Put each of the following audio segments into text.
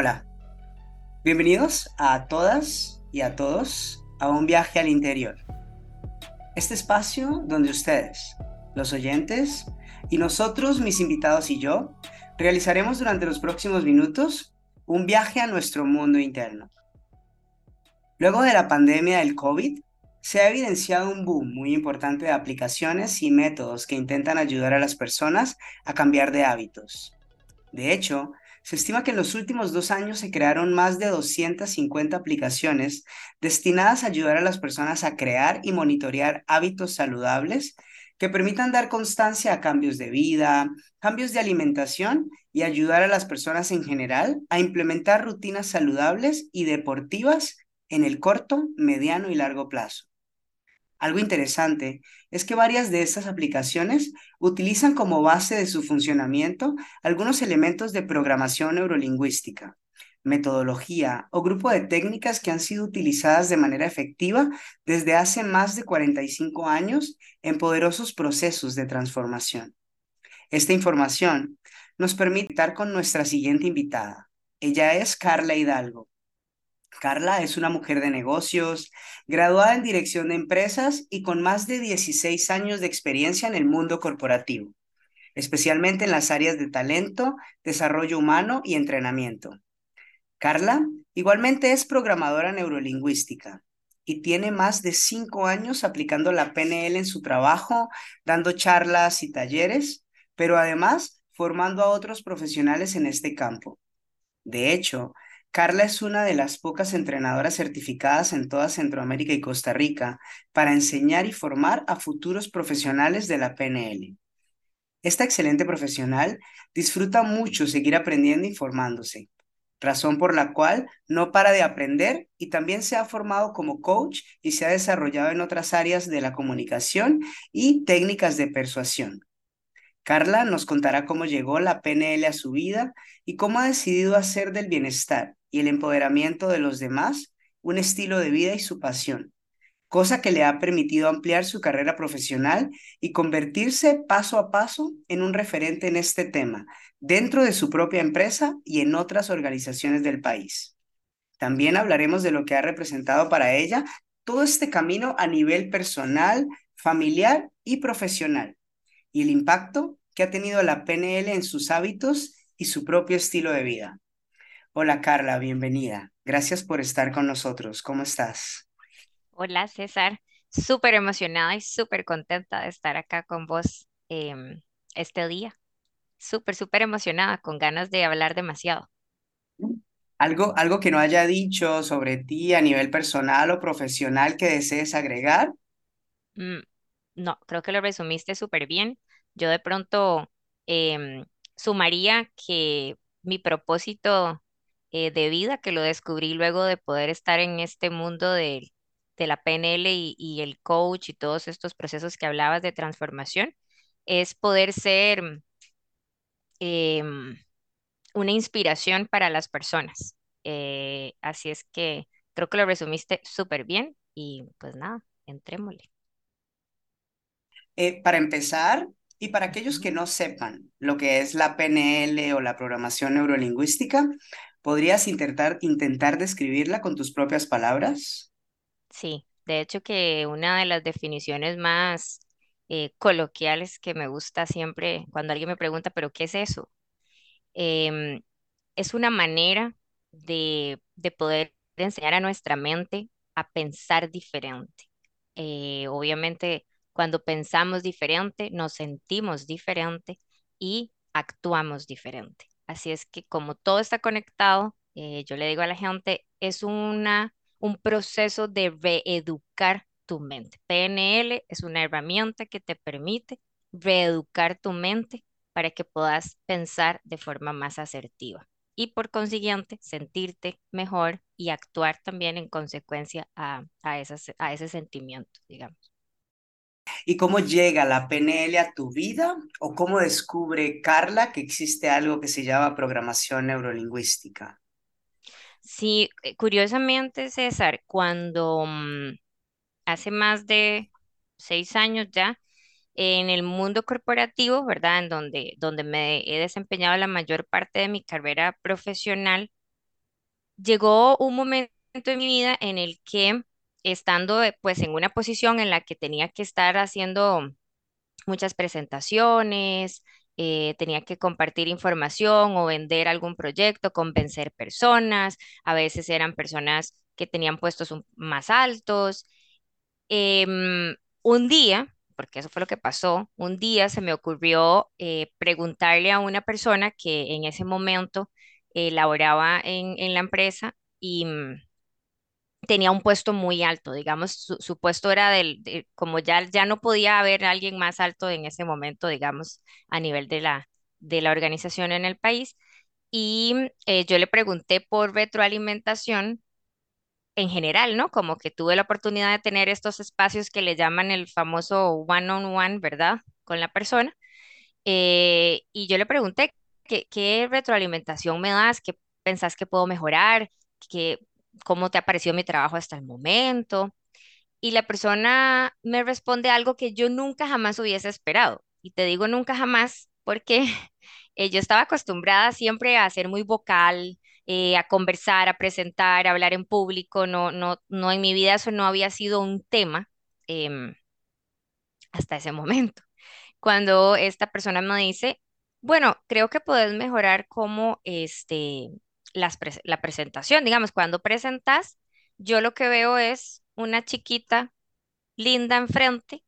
Hola, bienvenidos a todas y a todos a un viaje al interior. Este espacio donde ustedes, los oyentes, y nosotros, mis invitados y yo, realizaremos durante los próximos minutos un viaje a nuestro mundo interno. Luego de la pandemia del COVID, se ha evidenciado un boom muy importante de aplicaciones y métodos que intentan ayudar a las personas a cambiar de hábitos. De hecho, se estima que en los últimos dos años se crearon más de 250 aplicaciones destinadas a ayudar a las personas a crear y monitorear hábitos saludables que permitan dar constancia a cambios de vida, cambios de alimentación y ayudar a las personas en general a implementar rutinas saludables y deportivas en el corto, mediano y largo plazo. Algo interesante es que varias de estas aplicaciones utilizan como base de su funcionamiento algunos elementos de programación neurolingüística, metodología o grupo de técnicas que han sido utilizadas de manera efectiva desde hace más de 45 años en poderosos procesos de transformación. Esta información nos permite estar con nuestra siguiente invitada. Ella es Carla Hidalgo, Carla es una mujer de negocios, graduada en dirección de empresas y con más de 16 años de experiencia en el mundo corporativo, especialmente en las áreas de talento, desarrollo humano y entrenamiento. Carla igualmente es programadora neurolingüística y tiene más de cinco años aplicando la PNL en su trabajo, dando charlas y talleres, pero además formando a otros profesionales en este campo. De hecho, Carla es una de las pocas entrenadoras certificadas en toda Centroamérica y Costa Rica para enseñar y formar a futuros profesionales de la PNL. Esta excelente profesional disfruta mucho seguir aprendiendo y formándose, razón por la cual no para de aprender y también se ha formado como coach y se ha desarrollado en otras áreas de la comunicación y técnicas de persuasión. Carla nos contará cómo llegó la PNL a su vida y cómo ha decidido hacer del bienestar y el empoderamiento de los demás un estilo de vida y su pasión, cosa que le ha permitido ampliar su carrera profesional y convertirse paso a paso en un referente en este tema, dentro de su propia empresa y en otras organizaciones del país. También hablaremos de lo que ha representado para ella todo este camino a nivel personal, familiar y profesional, y el impacto que ha tenido la PNL en sus hábitos y su propio estilo de vida. Hola Carla, bienvenida. Gracias por estar con nosotros. ¿Cómo estás? Hola César, súper emocionada y súper contenta de estar acá con vos em, este día. Súper, súper emocionada, con ganas de hablar demasiado. ¿Algo, algo que no haya dicho sobre ti a nivel personal o profesional que desees agregar? Mm, no, creo que lo resumiste súper bien. Yo de pronto em, sumaría que mi propósito eh, de vida que lo descubrí luego de poder estar en este mundo de, de la PNL y, el coach y todos estos procesos que hablabas de transformación, es poder ser em, una inspiración para las personas. Eh, así es que creo que lo resumiste súper bien y pues nada, entrémosle. Eh, para empezar, y para aquellos que no sepan lo que es la PNL o la programación neurolingüística, ¿Podrías intentar, intentar describirla con tus propias palabras? Sí, de hecho que una de las definiciones más eh, coloquiales que me gusta siempre cuando alguien me pregunta, ¿pero qué es eso? Em, es una manera de, de poder enseñar a nuestra mente a pensar diferente. Eh, obviamente, cuando pensamos diferente, nos sentimos diferente y actuamos diferente. Así es que como todo está conectado, eh, yo le digo a la gente, es una, un proceso de reeducar tu mente. PNL es una herramienta que te permite reeducar tu mente para que puedas pensar de forma más asertiva y por consiguiente sentirte mejor y actuar también en consecuencia a, a, a ese sentimiento, digamos. ¿Y cómo llega la PNL a tu vida? ¿O cómo descubre Carla que existe algo que se llama programación neurolingüística? Sí, eh, curiosamente, César, cuando mm, hace más de seis años ya, en el mundo corporativo, ¿verdad? En donde, donde me he desempeñado la mayor parte de mi carrera profesional, llegó un momento en mi vida en el que estando eh, pues en una posición en la que tenía que estar haciendo muchas presentaciones, eh, tenía que compartir información o vender algún proyecto, convencer personas, a veces eran personas que tenían puestos más altos. Em, un día, porque eso fue lo que pasó, un día se me ocurrió eh, preguntarle a una persona que en ese momento laboraba en, en, la empresa y mm, tenía un puesto muy alto, digamos, su, puesto era del, como ya, ya no podía haber alguien más alto en ese momento, digamos, a nivel de la, de la organización en el país. Y eh, yo le pregunté por retroalimentación en general, ¿no? Como que tuve la oportunidad de tener estos espacios que le llaman el famoso one-on-one, ¿verdad? Con la persona. Eh, y yo le pregunté, ¿qué, ¿qué, retroalimentación me das? ¿Qué pensás que puedo mejorar? ¿Qué, ¿Cómo te ha parecido mi trabajo hasta el momento? Y la persona me responde algo que yo nunca jamás hubiese esperado. Y te digo nunca jamás porque eh, yo estaba acostumbrada siempre a ser muy vocal, eh, a conversar, a presentar, a hablar en público. No, no, no, en mi vida eso no había sido un tema em, hasta ese momento. Cuando esta persona me dice, bueno, creo que puedes mejorar como este, la presentación. Digamos, cuando presentas, yo lo que veo es una chiquita linda enfrente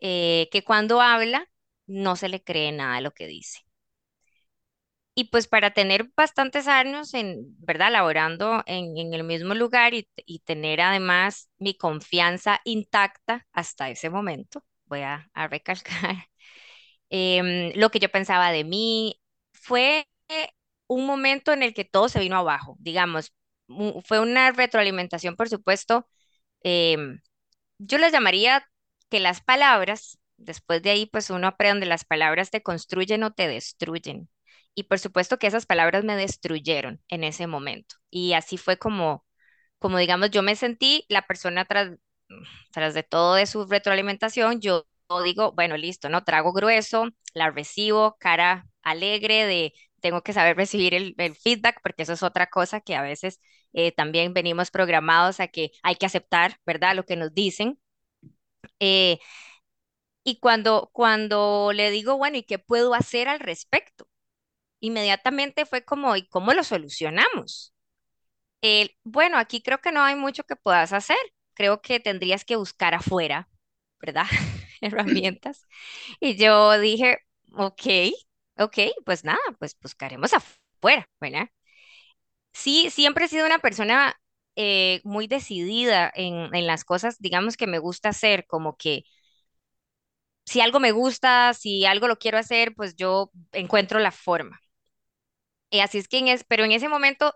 eh, que cuando habla no se le cree nada de lo que dice. Y pues para tener bastantes años en, ¿verdad? Laborando en, el mismo lugar y, tener además mi confianza intacta hasta ese momento, voy a, recalcar, em, lo que yo pensaba de mí fue un momento en el que todo se vino abajo, digamos. Fue una retroalimentación, por supuesto. Em, yo les llamaría que las palabras, después de ahí, pues uno aprende, las palabras te construyen o te destruyen. Y por supuesto que esas palabras me destruyeron en ese momento. Y así fue como, como digamos, yo me sentí la persona tras, tras de todo de su retroalimentación, yo digo, bueno, listo, ¿no? Trago grueso, la recibo, cara alegre de tengo que saber recibir el, feedback porque eso es otra cosa que a veces eh, también venimos programados a que hay que aceptar, ¿verdad? Lo que nos dicen. Eh, y cuando, cuando le digo, bueno, ¿y qué puedo hacer al respecto? Inmediatamente fue como, ¿y cómo lo solucionamos? bueno, aquí creo que no hay mucho que puedas hacer. Creo que tendrías que buscar afuera, ¿verdad? Herramientas. Y yo dije, ok, Ok, pues nada, pues buscaremos afuera, ¿verdad? Sí, siempre he sido una persona eh, muy decidida en, en las cosas, digamos que me gusta hacer, como que si algo me gusta, si algo lo quiero hacer, pues yo encuentro la forma. Y así es que, en es, pero en ese momento,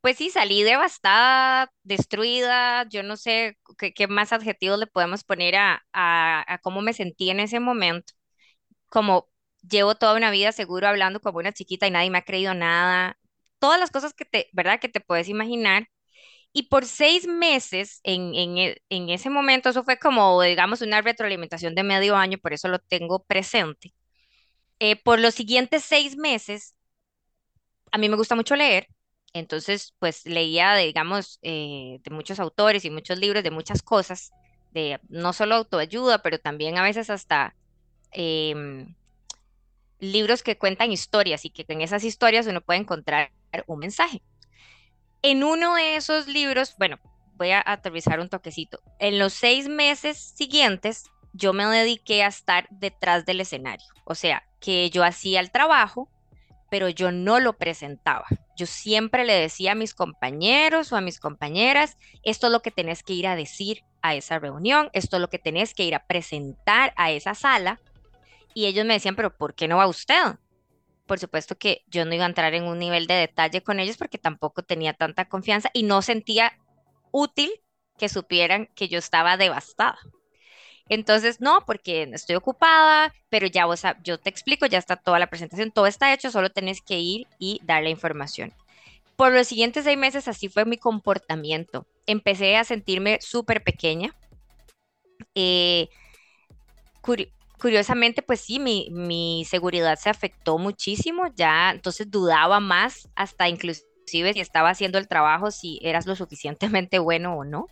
pues sí, salí devastada, destruida, yo no sé qué, qué más adjetivos le podemos poner a, a, a cómo me sentí en ese momento, como llevo toda una vida seguro hablando como una chiquita y nadie me ha creído nada. Todas las cosas que te, ¿verdad? Que te puedes imaginar. Y por seis meses, en, en, e, en ese momento, eso fue como, digamos, una retroalimentación de medio año, por eso lo tengo presente. Eh, por los siguientes seis meses, a mí me gusta mucho leer, entonces, pues leía, digamos, eh, de muchos autores y muchos libros, de muchas cosas, de no solo autoayuda, pero también a veces hasta em, libros que cuentan historias y que en esas historias uno puede encontrar un mensaje. En uno de esos libros, bueno, voy a aterrizar un toquecito. En los seis meses siguientes, yo me dediqué a estar detrás del escenario. O sea, que yo hacía el trabajo, pero yo no lo presentaba. Yo siempre le decía a mis compañeros o a mis compañeras, esto es lo que tenés que ir a decir a esa reunión, esto es lo que tenés que ir a presentar a esa sala, y ellos me decían, pero ¿por qué no va usted? Por supuesto que yo no iba a entrar en un nivel de detalle con ellos porque tampoco tenía tanta confianza y no sentía útil que supieran que yo estaba devastada. Entonces, no, porque estoy ocupada, pero ya vos, yo te explico, ya está toda la presentación, todo está hecho, solo tenés que ir y dar la información. Por los siguientes seis meses así fue mi comportamiento. Empecé a sentirme súper pequeña. Eh, curiosamente, pues sí, mi, seguridad se afectó muchísimo, ya entonces dudaba más, hasta inclusive si estaba haciendo el trabajo, si eras lo suficientemente bueno o no.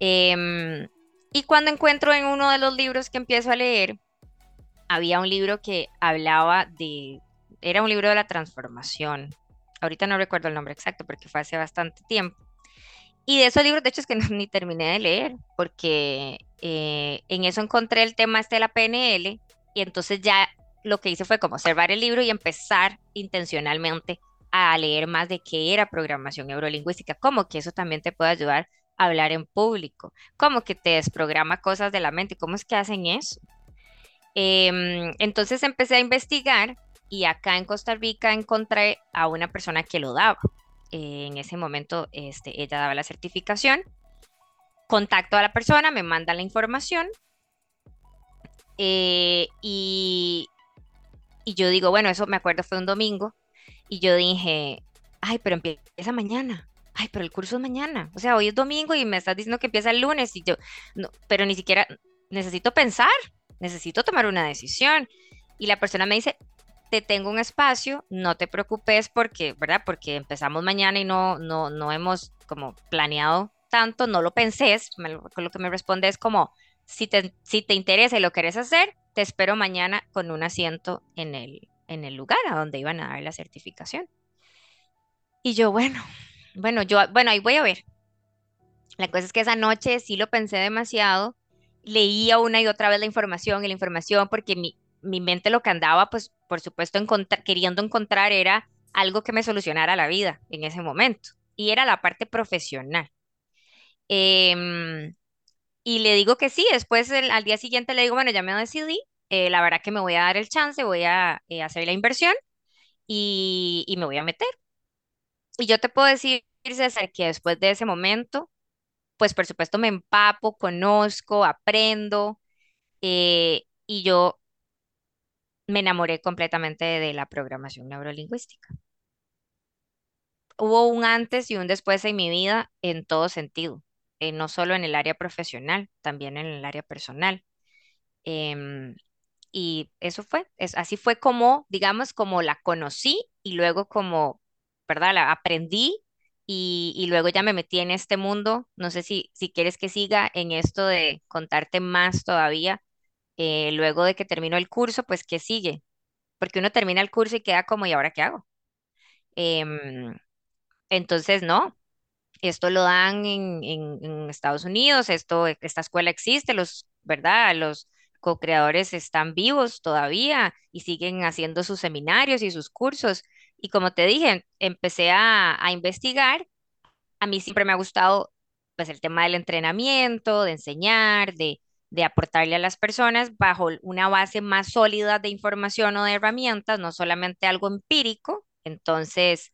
Em, y cuando encuentro en uno de los libros que empiezo a leer, había un libro que hablaba de, era un libro de la transformación. Ahorita no recuerdo el nombre exacto porque fue hace bastante tiempo. Y de esos libros, de hecho, es que no, ni terminé de leer, porque eh, en eso encontré el tema este de la PNL, y entonces ya lo que hice fue como observar el libro y empezar intencionalmente a leer más de qué era programación neurolingüística, como que eso también te puede ayudar a hablar en público, como que te desprograma cosas de la mente, cómo es que hacen eso. Em, entonces empecé a investigar y acá en Costa Rica encontré a una persona que lo daba. Eh, en ese momento este, ella daba la certificación. Contacto a la persona, me manda la información eh, y, yo digo, bueno, eso me acuerdo fue un domingo y yo dije, ay, pero empieza mañana. Ay, pero el curso es mañana. O sea, hoy es domingo y me estás diciendo que empieza el lunes y yo, no, pero ni siquiera necesito pensar, necesito tomar una decisión. Y la persona me dice, te tengo un espacio, no te preocupes porque, ¿verdad? Porque empezamos mañana y no, no, no hemos como planeado tanto, no lo pensé, con lo que me responde es como, si te, si te interesa y lo quieres hacer, te espero mañana con un asiento en el, en el lugar a donde iban a dar la certificación. Y yo, bueno, bueno, yo, bueno, ahí voy a ver. La cosa es que esa noche sí lo pensé demasiado, leía una y otra vez la información y la información porque mi, mi mente lo que andaba, pues, por supuesto, queriendo encontrar era algo que me solucionara la vida en ese momento. Y era la parte profesional. Em, y le digo que sí, después al día siguiente le digo, bueno, ya me decidí, eh, la verdad que me voy a dar el chance, voy a eh, hacer la inversión y, y me voy a meter. Y yo te puedo decir, César, que después de ese momento, pues por supuesto me empapo, conozco, aprendo eh, y yo me enamoré completamente de la programación neurolingüística. Hubo un antes y un después en mi vida en todo sentido, eh, no solo en el área profesional, también en el área personal. Em, y eso fue, así fue como, digamos, como la conocí y luego como, ¿verdad? La aprendí y, y luego ya me metí en este mundo. No sé si, si quieres que siga en esto de contarte más todavía eh, luego de que termino el curso, pues ¿qué sigue? Porque uno termina el curso y queda como, ¿y ahora qué hago? Em, entonces, no, esto lo dan en, en, Estados Unidos, esto, esta escuela existe, los, ¿verdad? Los co-creadores están vivos todavía y siguen haciendo sus seminarios y sus cursos. Y como te dije, empecé a, a investigar. A mí siempre me ha gustado pues el tema del entrenamiento, de enseñar, de, de aportarle a las personas bajo una base más sólida de información o de herramientas, no solamente algo empírico. Entonces,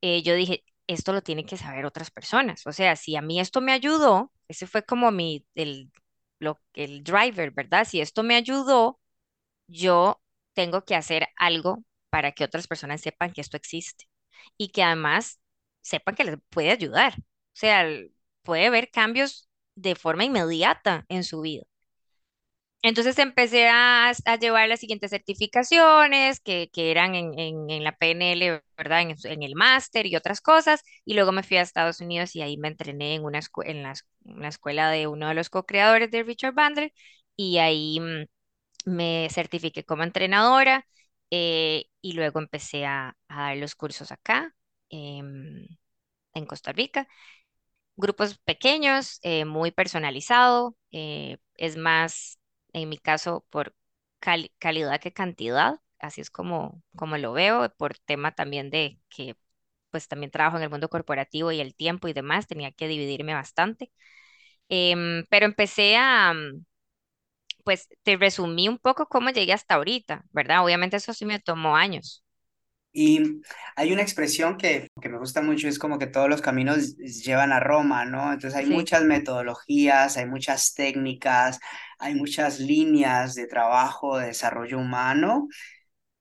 eh, yo dije, esto lo tienen que saber otras personas. O sea, si a mí esto me ayudó, ese fue como mi, el, lo, el driver, ¿verdad? Si esto me ayudó, yo tengo que hacer algo para que otras personas sepan que esto existe y que además sepan que les puede ayudar. O sea, puede haber cambios de forma inmediata en su vida. Entonces empecé a, llevar las siguientes certificaciones que, eran en, la PNL, ¿verdad? En, el máster y otras cosas. Y luego me fui a Estados Unidos y ahí me entrené en una, en la, escuela de uno de los co-creadores de Richard Bandler. Y ahí mm, me certifiqué como entrenadora. Eh, y luego empecé a, dar los cursos acá, em, en Costa Rica grupos pequeños, eh, muy personalizado, eh, es más en mi caso por calidad que cantidad, así es como, como lo veo, por tema también de que pues también trabajo en el mundo corporativo y el tiempo y demás, tenía que dividirme bastante. Em, pero empecé a, mm, pues te resumí un poco cómo llegué hasta ahorita, ¿verdad? Obviamente eso sí me tomó años. Y hay una expresión que, que, me gusta mucho, es como que todos los caminos llevan a Roma, ¿no? Entonces hay muchas metodologías, hay muchas técnicas, hay muchas líneas de trabajo, de desarrollo humano.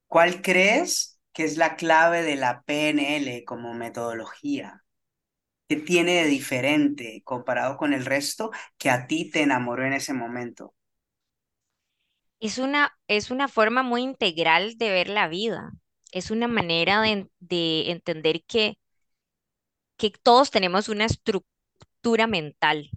¿Cuál crees que es la clave de la PNL como metodología? ¿Qué tiene de diferente comparado con el resto que a ti te enamoró en ese momento? Es una, es una forma muy integral de ver la vida es una manera de, entender que que todos tenemos una estructura mental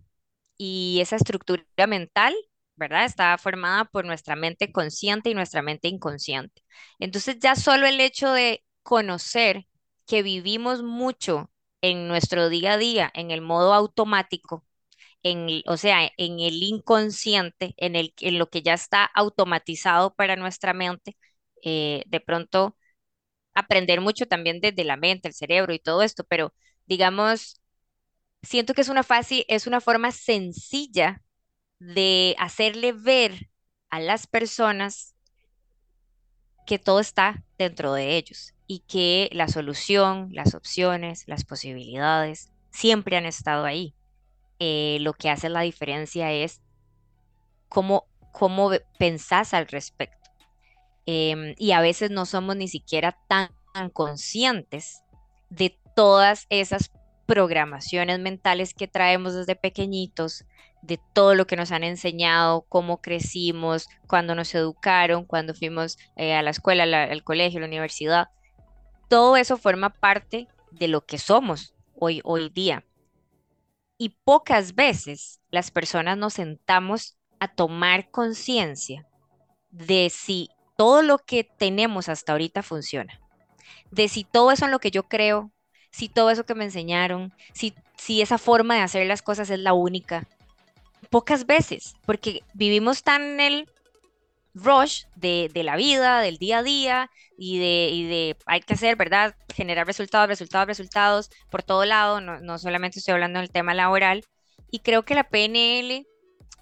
y esa estructura mental, ¿verdad? Está formada por nuestra mente consciente y nuestra mente inconsciente. Entonces ya solo el hecho de conocer que vivimos mucho en nuestro día a día, en el modo automático, en, o sea, en el inconsciente, en, el, en lo que ya está automatizado para nuestra mente, eh, de pronto aprender mucho también desde la mente, el cerebro y todo esto, pero digamos, siento que es una fácil, es una forma sencilla de hacerle ver a las personas que todo está dentro de ellos y que la solución, las opciones, las posibilidades siempre han estado ahí. Eh, lo que hace la diferencia es cómo, cómo pensás al respecto. Em, y a veces no somos ni siquiera tan conscientes de todas esas programaciones mentales que traemos desde pequeñitos, de todo lo que nos han enseñado, cómo crecimos, cuando nos educaron, cuando fuimos eh, a la escuela, al colegio, a la universidad. Todo eso forma parte de lo que somos hoy, hoy día. Y pocas veces las personas nos sentamos a tomar conciencia de si todo lo que tenemos hasta ahorita funciona, de si todo eso en lo que yo creo, si todo eso que me enseñaron, si, si esa forma de hacer las cosas es la única. Pocas veces, porque vivimos tan en el rush de, la vida, del día a día y de, de, hay que hacer, ¿verdad? Generar resultados, resultados, resultados por todo lado, no, no solamente estoy hablando del tema laboral. Y creo que la PNL,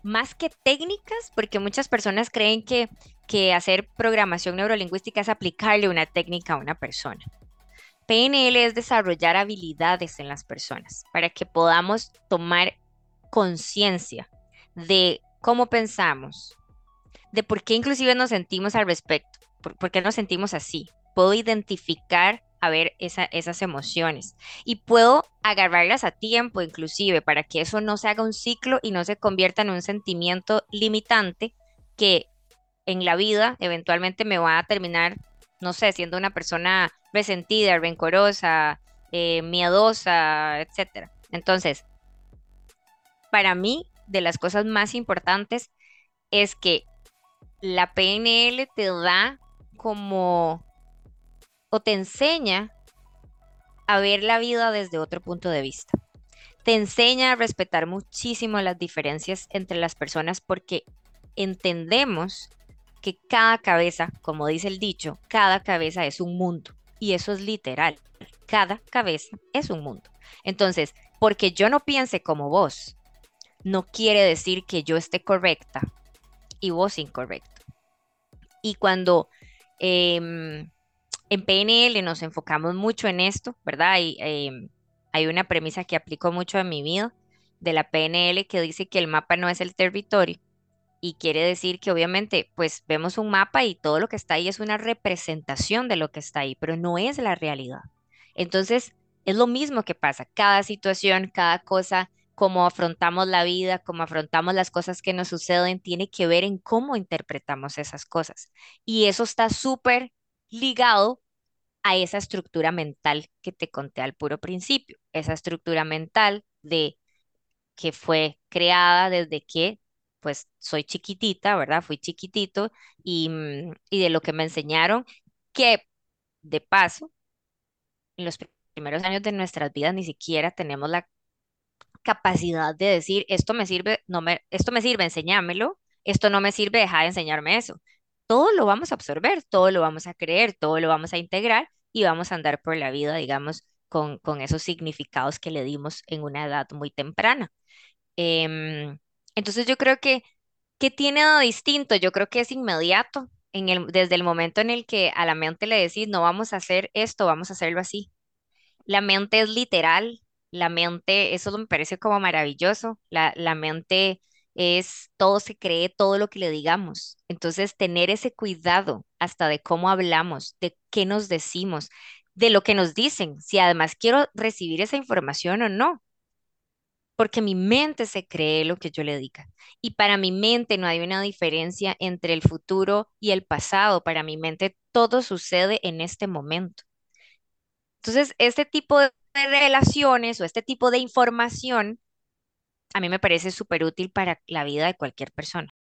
más que técnicas, porque muchas personas creen que, que hacer programación neurolingüística es aplicarle una técnica a una persona. PNL es desarrollar habilidades en las personas para que podamos tomar conciencia de cómo pensamos, de por qué inclusive nos sentimos al respecto, por, qué nos sentimos así. Puedo identificar a ver esas emociones y puedo agarrarlas a tiempo inclusive para que eso no se haga un ciclo y no se convierta en un sentimiento limitante que en la vida eventualmente me va a terminar, no sé, siendo una persona resentida, rencorosa, eh, miedosa, etc. Entonces, para mí, de las cosas más importantes es que la PNL te da como o te enseña a ver la vida desde otro punto de vista. Te enseña a respetar muchísimo las diferencias entre las personas porque entendemos que cada cabeza, como dice el dicho, cada cabeza es un mundo. Y eso es literal. Cada cabeza es un mundo. Entonces, porque yo no piense como vos, no quiere decir que yo esté correcta y vos incorrecto. Y cuando em, en PNL nos enfocamos mucho en esto, ¿verdad? Em, hay una premisa que aplico mucho a mi vida de la PNL que dice que el mapa no es el territorio, y quiere decir que obviamente pues vemos un mapa y todo lo que está ahí es una representación de lo que está ahí, pero no es la realidad. Entonces, es lo mismo que pasa, cada situación, cada cosa, cómo afrontamos la vida, cómo afrontamos las cosas que nos suceden, tiene que ver en cómo interpretamos esas cosas. Y eso está súper ligado a esa estructura mental que te conté al puro principio, esa estructura mental de que fue creada desde que pues soy chiquitita, ¿verdad? Fui chiquitito y, mm, y de lo que me enseñaron, que de paso, en los primeros años de nuestras vidas ni siquiera tenemos la capacidad de decir, esto me sirve, no me, esto me sirve, enséñamelo, esto no me sirve, deja de enseñarme eso. Todo lo vamos a absorber, todo lo vamos a creer, todo lo vamos a integrar y vamos a andar por la vida, digamos, con, con esos significados que le dimos en una edad muy temprana. Em, entonces yo creo que, ¿qué tiene de distinto? Yo creo que es inmediato, en el, desde el momento en el que a la mente le decís, no vamos a hacer esto, vamos a hacerlo así. La mente es literal, la mente, eso me parece como maravilloso, la, la mente es, todo se cree, todo lo que le digamos. Entonces, tener ese cuidado hasta de cómo hablamos, de qué nos decimos, de lo que nos dicen, si además quiero recibir esa información o no porque mi mente se cree lo que yo le diga. Y para mi mente no hay una diferencia entre el futuro y el pasado. Para mi mente todo sucede en este momento. Entonces, este tipo de relaciones o este tipo de información, a mí me parece súper útil para la vida de cualquier persona.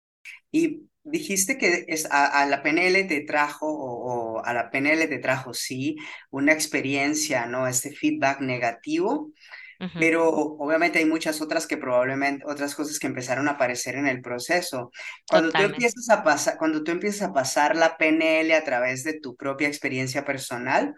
Y dijiste que es, a, la PNL te trajo, o, a la PNL te trajo, sí, una experiencia, ¿no? Este feedback negativo, pero obviamente hay muchas otras que probablemente, otras cosas que empezaron a aparecer en el proceso. Cuando tú empiezas a pasar, cuando tú empiezas a pasar la PNL a través de tu propia experiencia personal,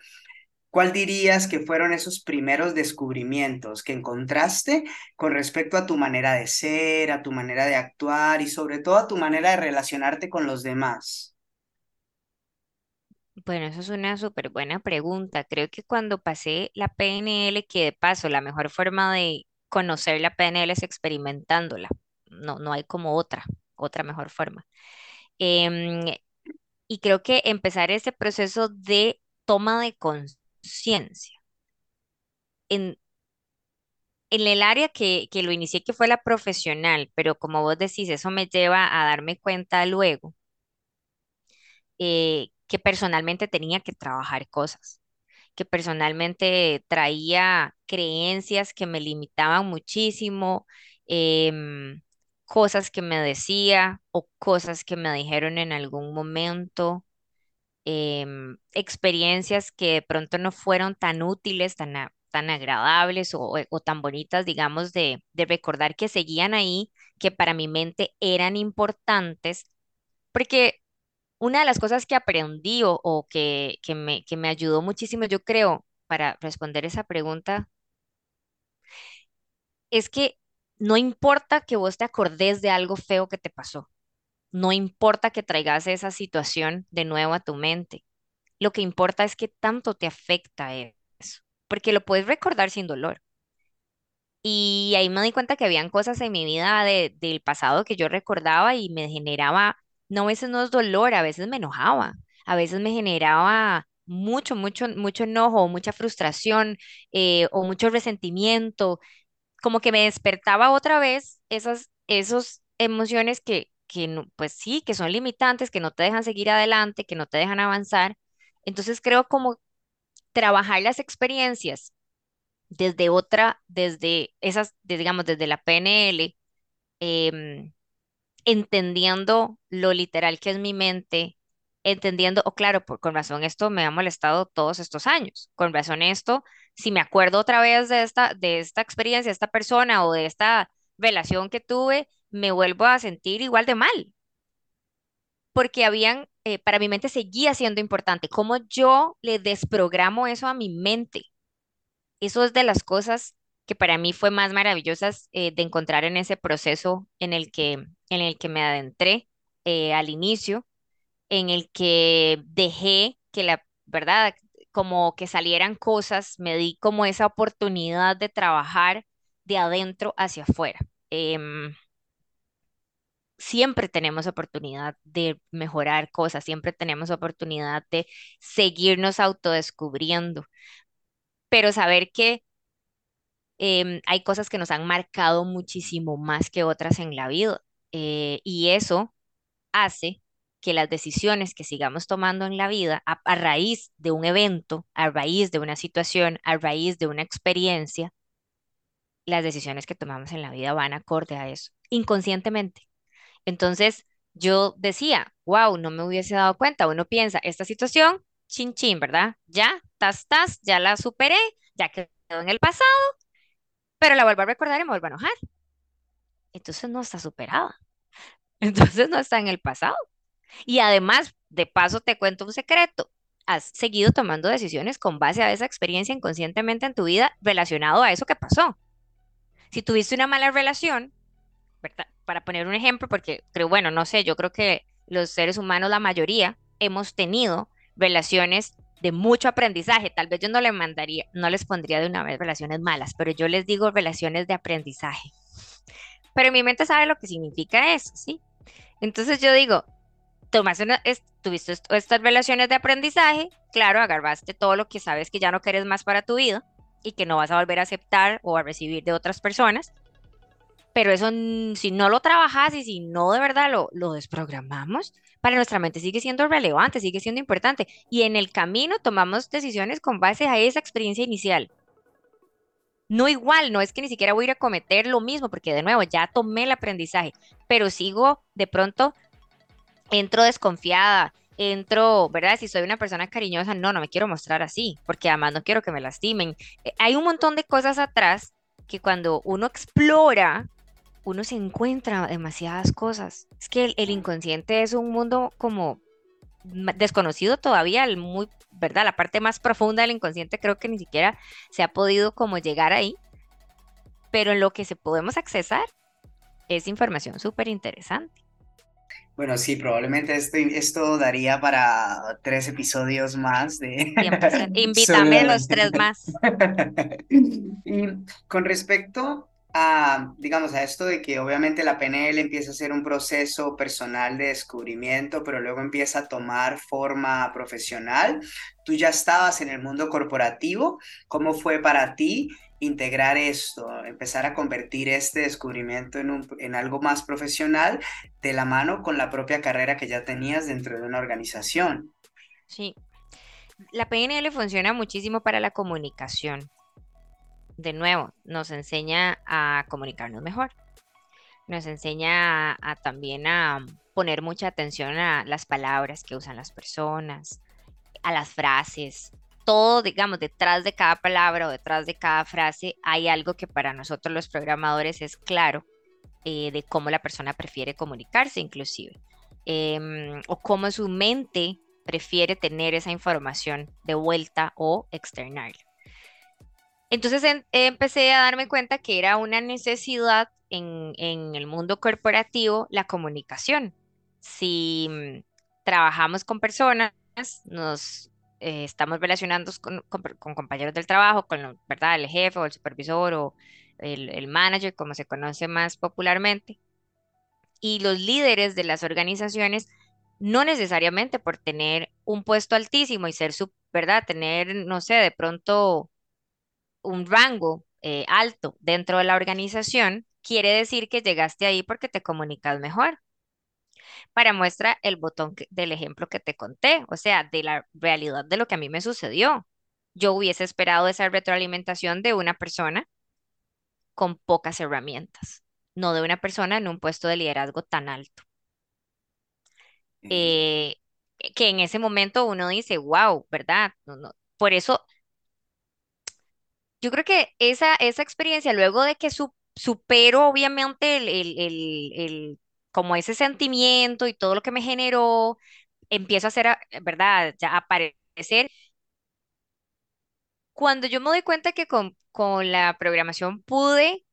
¿Cuál dirías que fueron esos primeros descubrimientos que encontraste con respecto a tu manera de ser, a tu manera de actuar y sobre todo a tu manera de relacionarte con los demás? Bueno, eso es una súper buena pregunta. Creo que cuando pasé la PNL, que de paso la mejor forma de conocer la PNL es experimentándola. No, no hay como otra, otra mejor forma. Em, y creo que empezar ese proceso de toma de conciencia ciencia. En, en el área que, que lo inicié, que fue la profesional, pero como vos decís, eso me lleva a darme cuenta luego eh, que personalmente tenía que trabajar cosas, que personalmente traía creencias que me limitaban muchísimo, em, cosas que me decía o cosas que me dijeron en algún momento Em, experiencias que de pronto no fueron tan útiles, tan, tan agradables o, o, tan bonitas, digamos, de, de recordar que seguían ahí, que para mi mente eran importantes, porque una de las cosas que aprendí o, que, que, me, que ayudó muchísimo, yo creo, para responder esa pregunta, es que no importa que vos te acordes de algo feo que te pasó. No importa que traigas esa situación de nuevo a tu mente. Lo que importa es qué tanto te afecta eso, porque lo puedes recordar sin dolor. Y ahí me di cuenta que habían cosas en mi vida del pasado que yo recordaba y me generaba, no a veces no es dolor, a veces me enojaba, a veces me generaba mucho, mucho, mucho enojo, mucha frustración eh, o mucho resentimiento, como que me despertaba otra vez esas, esos emociones que, que pues sí, que son limitantes, que no te dejan seguir adelante, que no te dejan avanzar. Entonces creo como trabajar las experiencias desde otra, desde esas, digamos, desde la PNL, em, entendiendo lo literal que es mi mente, entendiendo, o claro, por, con razón esto me ha molestado todos estos años, con razón esto, si me acuerdo otra vez de esta, de esta experiencia, esta persona o de esta relación que tuve, me vuelvo a sentir igual de mal. Porque habían, eh, para mi mente seguía siendo importante. ¿Cómo yo le desprogramo eso a mi mente? Eso es de las cosas que para mí fue más maravillosas eh, de encontrar en ese proceso en el que, en el que me adentré eh, al inicio, en el que dejé que la verdad, como que salieran cosas, me di como esa oportunidad de trabajar de adentro hacia afuera. Em, siempre tenemos oportunidad de mejorar cosas, siempre tenemos oportunidad de seguirnos autodescubriendo, pero saber que em, hay cosas que nos han marcado muchísimo más que otras en la vida eh, y eso hace que las decisiones que sigamos tomando en la vida a, a raíz de un evento, a raíz de una situación, a raíz de una experiencia, las decisiones que tomamos en la vida van acorde a eso, inconscientemente. Entonces, yo decía, wow, no me hubiese dado cuenta. Uno piensa, esta situación, chin chin, ¿verdad? Ya, tas, tas, ya la superé, ya quedó en el pasado, pero la vuelvo a recordar y me vuelvo a enojar. Entonces no está superada. Entonces no está en el pasado. Y además, de paso, te cuento un secreto. Has seguido tomando decisiones con base a esa experiencia inconscientemente en tu vida relacionado a eso que pasó. Si tuviste una mala relación, para poner un ejemplo, porque creo, bueno, no sé, yo creo que los seres humanos, la mayoría, hemos tenido relaciones de mucho aprendizaje. Tal vez yo no le mandaría, no les pondría de una vez relaciones malas, pero yo les digo relaciones de aprendizaje. Pero mi mente sabe lo que significa eso, ¿sí? Entonces yo digo, tomaste tuviste estas relaciones de aprendizaje, claro, agarraste todo lo que sabes que ya no quieres más para tu vida y que no vas a volver a aceptar o a recibir de otras personas. Pero eso, si no lo trabajas y si no de verdad lo, desprogramamos, para nuestra mente sigue siendo relevante, sigue siendo importante. Y en el camino tomamos decisiones con base a esa experiencia inicial. No igual, no es que ni siquiera voy a a cometer lo mismo, porque de nuevo ya tomé el aprendizaje, pero sigo de pronto, entro desconfiada, entro, ¿verdad? Si soy una persona cariñosa, no, no me quiero mostrar así, porque además no quiero que me lastimen. Eh, Hay un montón de cosas atrás que cuando uno explora, uno se encuentra demasiadas cosas. Es que el, el inconsciente es un mundo como desconocido todavía, el muy, ¿verdad? La parte más profunda del inconsciente creo que ni siquiera se ha podido como llegar ahí, pero en lo que se podemos accesar es información súper interesante. Bueno, sí, probablemente esto, esto daría para tres episodios más de 100%. solo Invítame los tres más. Y con respecto a, digamos, a esto de que obviamente la PNL empieza a ser un proceso personal de descubrimiento, pero luego empieza a tomar forma profesional, tú ya estabas en el mundo corporativo, ¿cómo fue para ti integrar esto, empezar a convertir este descubrimiento en en algo más profesional de la mano con la propia carrera que ya tenías dentro de una organización? Sí, la PNL funciona muchísimo para la comunicación. De nuevo, nos enseña a comunicarnos mejor. Nos enseña a, también a poner mucha atención a las palabras que usan las personas, a las frases. Todo, digamos, detrás de cada palabra o detrás de cada frase hay algo que para nosotros los programadores es claro eh, de cómo la persona prefiere comunicarse inclusive, em, o cómo su mente prefiere tener esa información de vuelta o externarla. Entonces en- empecé a darme cuenta que era una necesidad en, el mundo corporativo la comunicación. Si mm, trabajamos con personas, nos eh, estamos relacionando con, compañeros del trabajo, con, ¿verdad? El jefe o el supervisor o el, el manager, como se conoce más popularmente, y los líderes de las organizaciones, no necesariamente por tener un puesto altísimo y ser ¿verdad? Tener, no sé, de pronto un rango eh, alto dentro de la organización, quiere decir que llegaste ahí porque te comunicas mejor. Para muestra el botón que- del ejemplo que te conté, o sea, de la realidad de lo que a mí me sucedió. Yo hubiese esperado esa retroalimentación de una persona con pocas herramientas, no de una persona en un puesto de liderazgo tan alto. Eh, Eh, que en ese momento uno dice, wow, ¿verdad? No, no. Por eso Yo creo que esa, esa experiencia, luego de que su- supero obviamente el, el, el- el- como ese sentimiento y todo lo que me generó, empiezo a hacer, ¿verdad? Ya aparecer. Cuando yo me doy cuenta que con, con la programación pude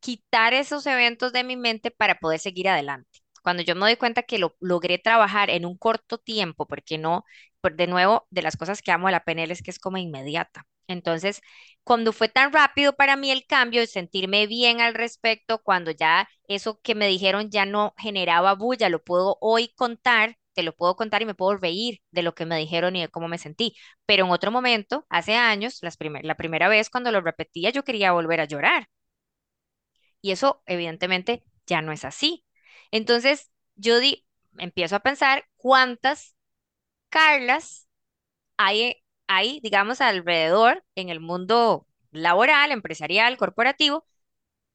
quitar esos eventos de mi mente para poder seguir adelante. Cuando yo me doy cuenta que lo logré trabajar en un corto tiempo, porque no, de nuevo, de las cosas que amo de la PNL es que es como inmediata. Entonces, cuando fue tan rápido para mí el cambio, de sentirme bien al respecto, cuando ya eso que me dijeron ya no generaba bulla, lo puedo hoy contar, te lo puedo contar y me puedo reír de lo que me dijeron y de cómo me sentí. Pero en otro momento, hace años, la primera vez cuando lo repetía, yo quería volver a llorar. Y eso evidentemente ya no es así. Entonces, yo di, empiezo a pensar cuántas Carlas hay, hay, digamos, alrededor en el mundo laboral, empresarial, corporativo.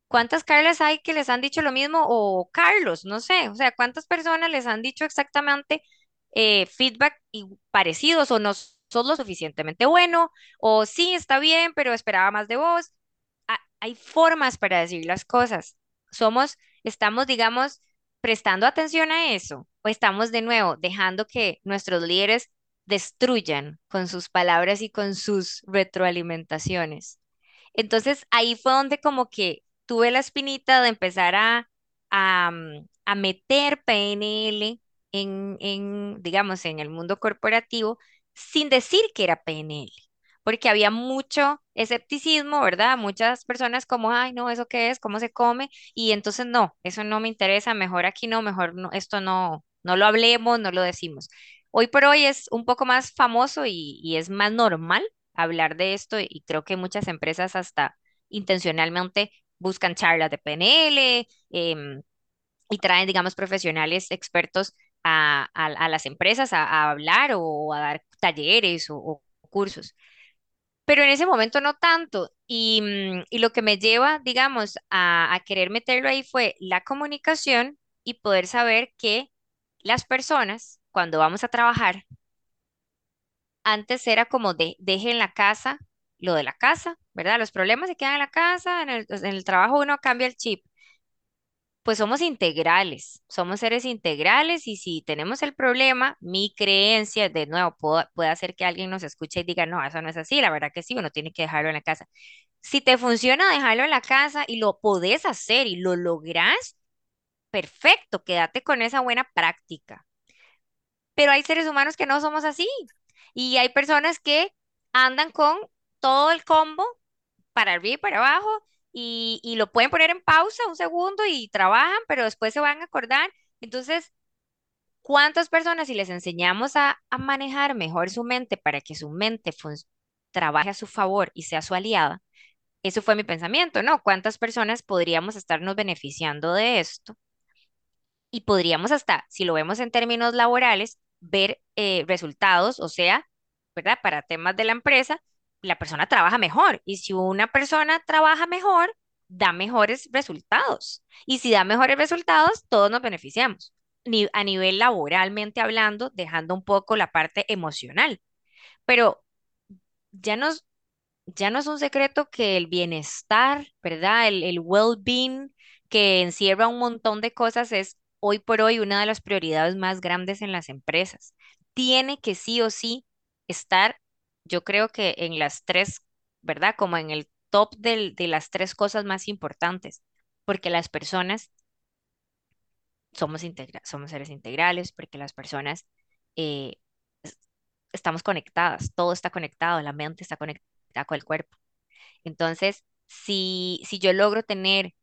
¿Cuántas Carlas hay que les han dicho lo mismo? O Carlos, no sé. O sea, ¿cuántas personas les han dicho exactamente eh, feedback y parecidos o no sos lo suficientemente bueno? O sí, está bien, pero esperaba más de vos ha- hay formas para decir las cosas. Somos, estamos, digamos, prestando atención a eso o estamos de nuevo dejando que nuestros líderes destruyan con sus palabras y con sus retroalimentaciones. Entonces ahí fue donde como que tuve la espinita de empezar a, a, mm, a meter PNL en, en, digamos, en el mundo corporativo sin decir que era PNL, porque había mucho escepticismo, ¿verdad? Muchas personas como, ay, no, ¿eso qué es? ¿Cómo se come? Y entonces no, eso no me interesa, mejor aquí no, mejor no, esto no, no lo hablemos, no lo decimos. Hoy por hoy es un poco más famoso y, es más normal hablar de esto y creo que muchas empresas hasta intencionalmente buscan charlas de PNL em, y traen, digamos, profesionales expertos a, las empresas a, hablar o a dar talleres o, cursos. pero en ese momento no tanto. Y, mm, lo que me lleva, digamos, a querer meterlo ahí fue la comunicación y poder saber que las personas, cuando vamos a trabajar, antes era como de, deje en la casa lo de la casa, ¿verdad? Los problemas se quedan en la casa, en el, en el trabajo uno cambia el chip. Pues somos integrales, somos seres integrales y si tenemos el problema, mi creencia, de nuevo, puedo- puede hacer que alguien nos escuche y diga, no, eso no es así, la verdad que sí, uno tiene que dejarlo en la casa. Si te funciona dejarlo en la casa y lo podés hacer y lo lográs, perfecto, quédate con esa buena práctica. Pero hay seres humanos que no somos así. Y hay personas que andan con todo el combo para arriba y para abajo y, y lo pueden poner en pausa un segundo y trabajan, pero después se van a acordar. Entonces, ¿cuántas personas si les enseñamos a, a manejar mejor su mente para que su mente trabaje a su favor y sea su aliada? Eso fue mi pensamiento, ¿no? ¿Cuántas personas podríamos estarnos beneficiando de esto? y podríamos hasta, si lo vemos en términos laborales, ver eh, resultados, o sea, ¿verdad? Para temas de la empresa, la persona trabaja mejor y si una persona trabaja mejor, da mejores resultados. Y si da mejores resultados, todos nos beneficiamos, a nivel laboralmente hablando, dejando un poco la parte emocional. Pero ya ya no es un secreto que el bienestar, ¿verdad? El, el well-being que encierra un montón de cosas es hoy por hoy una de las prioridades más grandes en las empresas. Tiene que sí o sí estar, yo creo que en las tres, ¿verdad? Como en el top del- de las tres cosas más importantes, porque las personas somos, integra- somos seres integrales, porque las personas eh, es- estamos conectadas, todo está conectado, la mente está conectada con el cuerpo. Entonces, si, si yo logro tener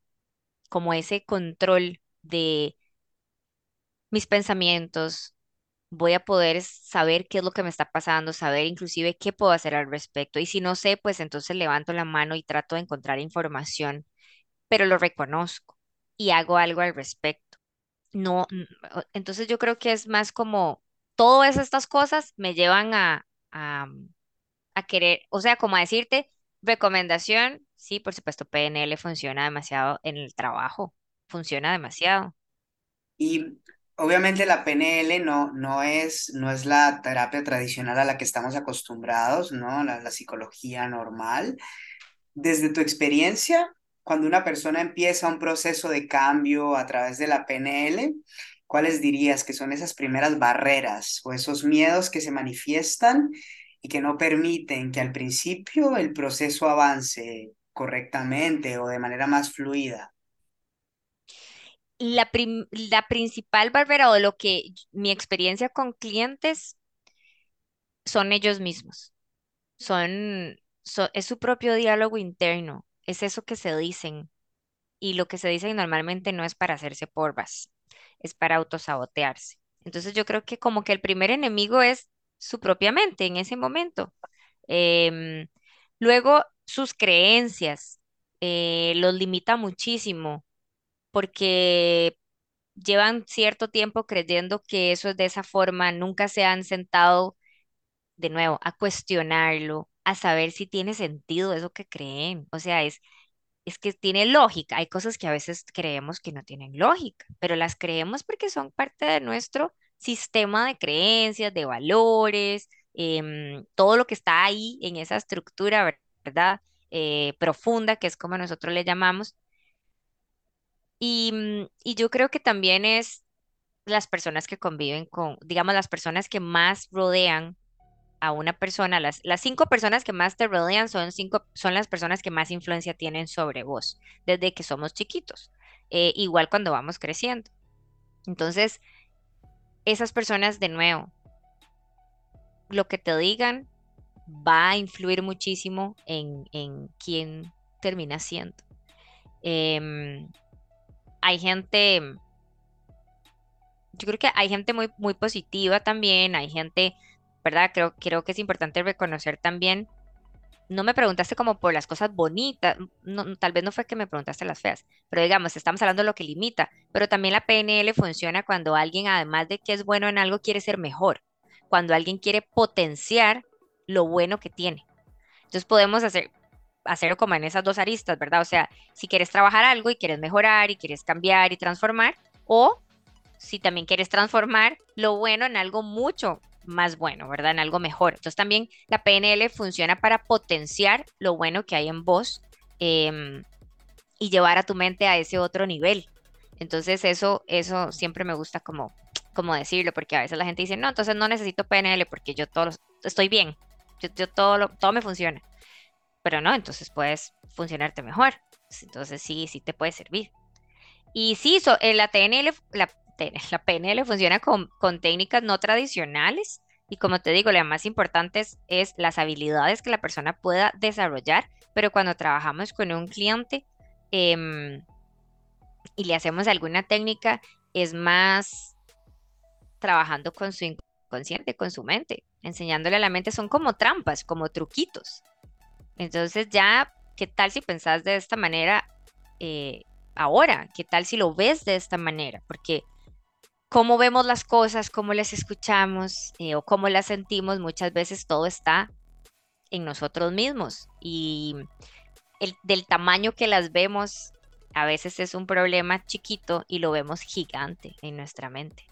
como ese control de mis pensamientos, voy a poder saber qué es lo que me está pasando, saber inclusive qué puedo hacer al respecto. Y si no sé, pues entonces levanto la mano y trato de encontrar información, pero lo reconozco y hago algo al respecto. No, entonces yo creo que es más como todas estas cosas me llevan a, a a querer, o sea, como a decirte, recomendación, sí, por supuesto, PNL funciona demasiado en el trabajo, funciona demasiado. Y obviamente la PNL no, no es, no es la terapia tradicional a la que estamos acostumbrados, ¿no? La, la psicología normal. Desde tu experiencia, cuando una persona empieza un proceso de cambio a través de la PNL, ¿cuáles dirías que son esas primeras barreras o esos miedos que se manifiestan y que no permiten que al principio el proceso avance correctamente o de manera más fluida? La, la principal barrera o lo que mi experiencia con clientes son ellos mismos, son, so- es su propio diálogo interno, es eso que se dicen y lo que se dicen normalmente no es para hacerse porvas, es para autosabotearse. Entonces yo creo que como que el primer enemigo es su propia mente en ese momento. Em, luego, sus creencias eh, los limita muchísimo porque llevan cierto tiempo creyendo que eso es de esa forma, nunca se han sentado de nuevo a cuestionarlo, a saber si tiene sentido eso que creen. O sea, es, es que tiene lógica. Hay cosas que a veces creemos que no tienen lógica, pero las creemos porque son parte de nuestro sistema de creencias, de valores, em, todo lo que está ahí en esa estructura, ver- ¿verdad? Eh, profunda, que es como nosotros le llamamos. Y, mm, y yo creo que también es las personas que conviven con, digamos, las personas que más rodean a una persona, las, las cinco personas que más te rodean son cinco, son las personas que más influencia tienen sobre vos desde que somos chiquitos, eh, igual cuando vamos creciendo. Entonces, esas personas de nuevo, lo que te digan va a influir muchísimo en, en quién termina siendo. Em, hay gente, yo creo que hay gente muy, muy positiva también, hay gente, ¿verdad? Creo, creo que es importante reconocer también no me preguntaste como por las cosas bonitas, no, tal vez no fue que me preguntaste las feas, pero digamos, estamos hablando de lo que limita, pero también la PNL funciona cuando alguien, además de que es bueno en algo, quiere ser mejor, cuando alguien quiere potenciar lo bueno que tiene. Entonces podemos hacer, hacerlo como en esas dos aristas, ¿verdad? O sea, si quieres trabajar algo y quieres mejorar y quieres cambiar y transformar, o si también quieres transformar lo bueno en algo mucho más bueno, ¿verdad? En algo mejor. Entonces también la PNL funciona para potenciar lo bueno que hay en vos em, y llevar a tu mente a ese otro nivel. Entonces eso, eso siempre me gusta como, como decirlo, porque a veces la gente dice, no, entonces no necesito PNL porque yo todo estoy bien, yo, todo, todo me funciona. Pero no, entonces puedes funcionarte mejor. Entonces sí, sí te puede servir. Y sí, en la TNL, la, la PNL funciona con, con, técnicas no tradicionales y como te digo, lo más importante es, las habilidades que la persona pueda desarrollar, pero cuando trabajamos con un cliente em, y le hacemos alguna técnica, es más trabajando con su inconsciente, con su mente, enseñándole a la mente, son como trampas, como truquitos. Entonces ya, ¿qué tal si pensás de esta manera eh, ahora? ¿Qué tal si lo ves de esta manera? Porque cómo vemos las cosas, cómo las escuchamos eh, o cómo las sentimos, muchas veces todo está en nosotros mismos y el, del tamaño que las vemos a veces es un problema chiquito y lo vemos gigante en nuestra mente.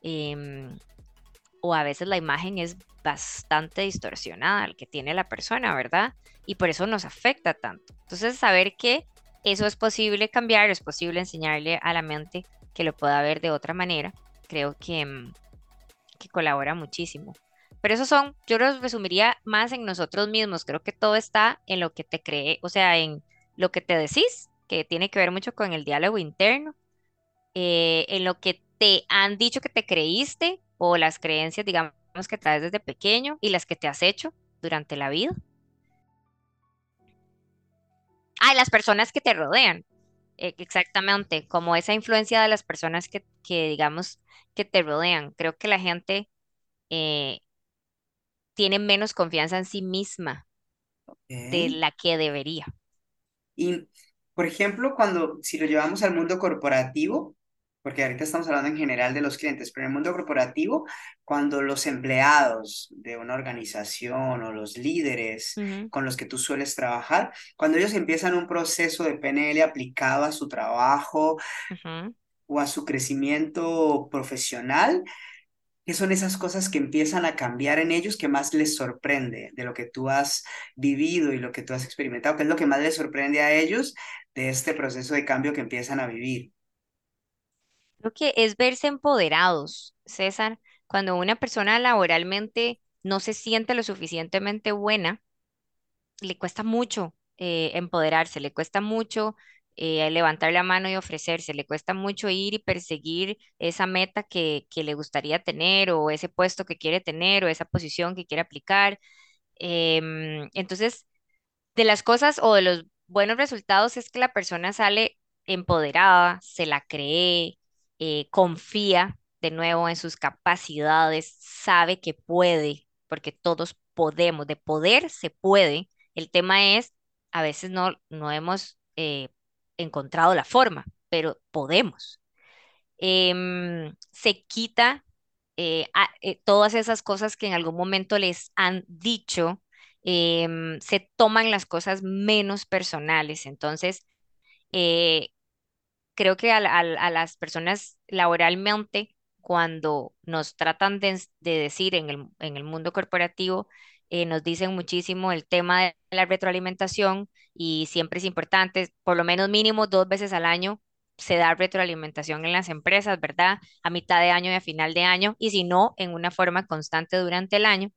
Em, o a veces la imagen es bastante distorsionada, el que tiene la persona, ¿verdad? Y por eso nos afecta tanto. Entonces, saber que eso es posible cambiar, es posible enseñarle a la mente que lo pueda ver de otra manera, creo que, mm, que colabora muchísimo. Pero eso son, yo los resumiría más en nosotros mismos. Creo que todo está en lo que te cree, o sea, en lo que te decís, que tiene que ver mucho con el diálogo interno, eh, en lo que te han dicho que te creíste o las creencias, digamos, que traes desde pequeño y las que te has hecho durante la vida. Ah, las personas que te rodean. E, exactamente, como esa influencia de las personas que, digamos, que te rodean. Creo que la gente eh, tiene menos confianza en sí misma de la que debería. Y, por ejemplo, cuando, si lo llevamos al mundo corporativo, porque ahorita estamos hablando en general de los clientes, pero en el mundo corporativo, cuando los empleados de una organización o los líderes con los que tú sueles trabajar, cuando ellos empiezan un proceso de PNL aplicado a su trabajo o a su crecimiento profesional, ¿qué son esas cosas que empiezan a cambiar en ellos que más les sorprende de lo que tú has vivido y lo que tú has experimentado? ¿Qué es lo que más les sorprende a ellos de este proceso de cambio que empiezan a vivir? Creo que es verse empoderados, César, cuando una persona laboralmente no se siente lo suficientemente buena, le cuesta mucho eh, empoderarse, le cuesta mucho eh, levantar la mano y ofrecerse, le cuesta mucho ir y perseguir esa meta que, que le gustaría tener o ese puesto que quiere tener o esa posición que quiere aplicar. Em, entonces, de las cosas o de los buenos resultados es que la persona sale empoderada, se la cree, eh, confía de nuevo en sus capacidades, sabe que puede, porque todos podemos, de poder se puede. El tema es, a veces no, no hemos eh, encontrado la forma, pero podemos. Em, se quita eh, todas esas cosas que en algún momento les han dicho, em, se toman las cosas menos personales. Entonces, creo que a, las personas laboralmente, cuando nos tratan de, decir en el, en el, mundo corporativo, eh, nos dicen muchísimo el tema de la retroalimentación y siempre es importante, por lo menos mínimo dos veces al año se da retroalimentación en las empresas, ¿verdad? A mitad de año y a final de año, y si no, en una forma constante durante el año.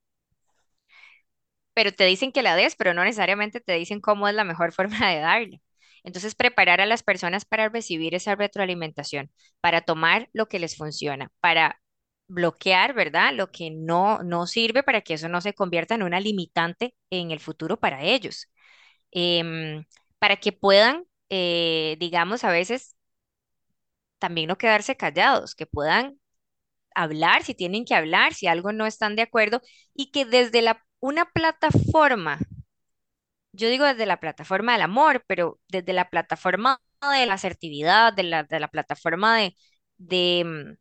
Pero te dicen que la des, pero no necesariamente te dicen cómo es la mejor forma de darle. Entonces, preparar a las personas para recibir esa retroalimentación, para tomar lo que les funciona, para bloquear, ¿verdad? Lo que no, no sirve para que eso no se convierta en una limitante en el futuro para ellos. Em, para que puedan, eh, digamos, a veces también no quedarse callados, que puedan hablar si tienen que hablar, si algo no están de acuerdo y que desde la, una plataforma yo digo desde la plataforma del amor, pero desde la plataforma de la asertividad, de la, de la plataforma de, de, mm,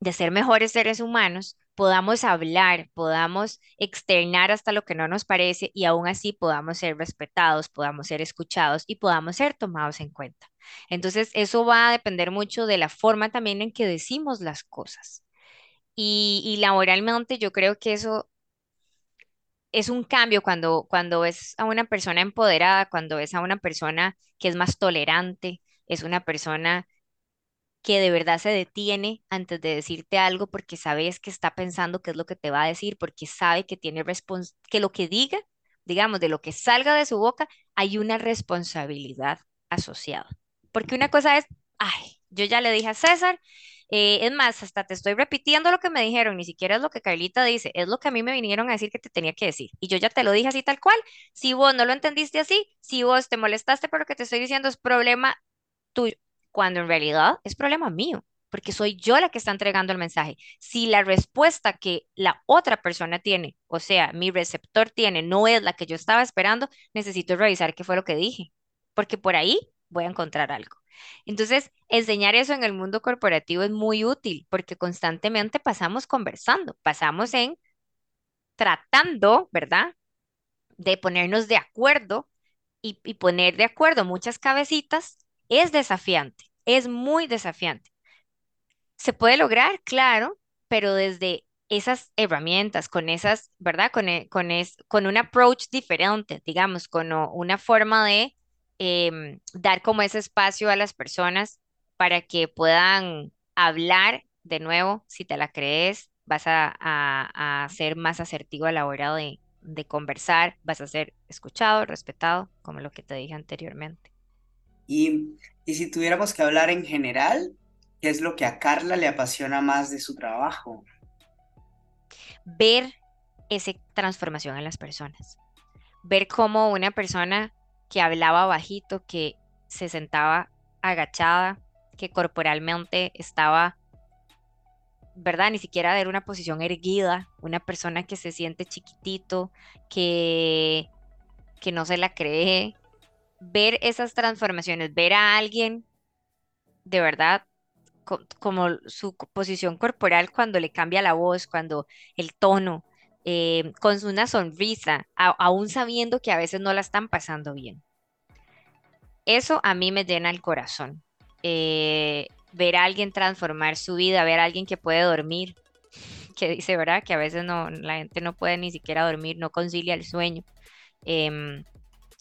de ser mejores seres humanos, podamos hablar, podamos externar hasta lo que no nos parece y aún así podamos ser respetados, podamos ser escuchados y podamos ser tomados en cuenta. Entonces, eso va a depender mucho de la forma también en que decimos las cosas. Y, y laboralmente yo creo que eso es un cambio cuando, cuando ves a una persona empoderada, cuando ves a una persona que es más tolerante, es una persona que de verdad se detiene antes de decirte algo porque sabes que está pensando qué es lo que te va a decir, porque sabe que tiene respons que lo que diga, digamos, de lo que salga de su boca, hay una responsabilidad asociada. Porque una cosa es, ay, yo ya le dije a César, eh, es más, hasta te estoy repitiendo lo que me dijeron, ni siquiera es lo que Carlita dice, es lo que a mí me vinieron a decir que te tenía que decir. Y yo ya te lo dije así tal cual. Si vos no lo entendiste así, si vos te molestaste por lo que te estoy diciendo, es problema tuyo cuando en realidad es problema mío, porque soy yo la que está entregando el mensaje. Si la respuesta que la otra persona tiene, o sea, mi receptor tiene, no es la que yo estaba esperando, necesito revisar qué fue lo que dije, porque por ahí voy a encontrar algo. Entonces, enseñar eso en el mundo corporativo es muy útil porque constantemente pasamos conversando, pasamos en tratando, ¿verdad? De ponernos de acuerdo y, y poner de acuerdo muchas cabecitas es desafiante, es muy desafiante. Se puede lograr, claro, pero desde esas herramientas, con esas, ¿verdad? Con, e, con, es, con un approach diferente, digamos, con una forma de em, dar como ese espacio a las personas para que puedan hablar de nuevo, si te la crees, vas a, a, ser más asertivo a la hora de, de conversar, vas a ser escuchado, respetado, como lo que te dije anteriormente. Y, si tuviéramos que hablar en general, ¿qué es lo que a Carla le apasiona más de su trabajo? Ver esa transformación en las personas. Ver cómo una persona que hablaba bajito, que se sentaba agachada, que corporalmente estaba, ¿verdad? Ni siquiera era una posición erguida, una persona que se siente chiquitito, que, que no se la cree, ver esas transformaciones, ver a alguien de verdad como su posición corporal cuando le cambia la voz, cuando el tono, eh, con una sonrisa, aún sabiendo que a veces no la están pasando bien. Eso a mí me llena el corazón. Eh, ver a alguien transformar su vida, ver a alguien que puede dormir, que dice, ¿verdad? Que a veces no, la gente no puede ni siquiera dormir, no concilia el sueño. Em,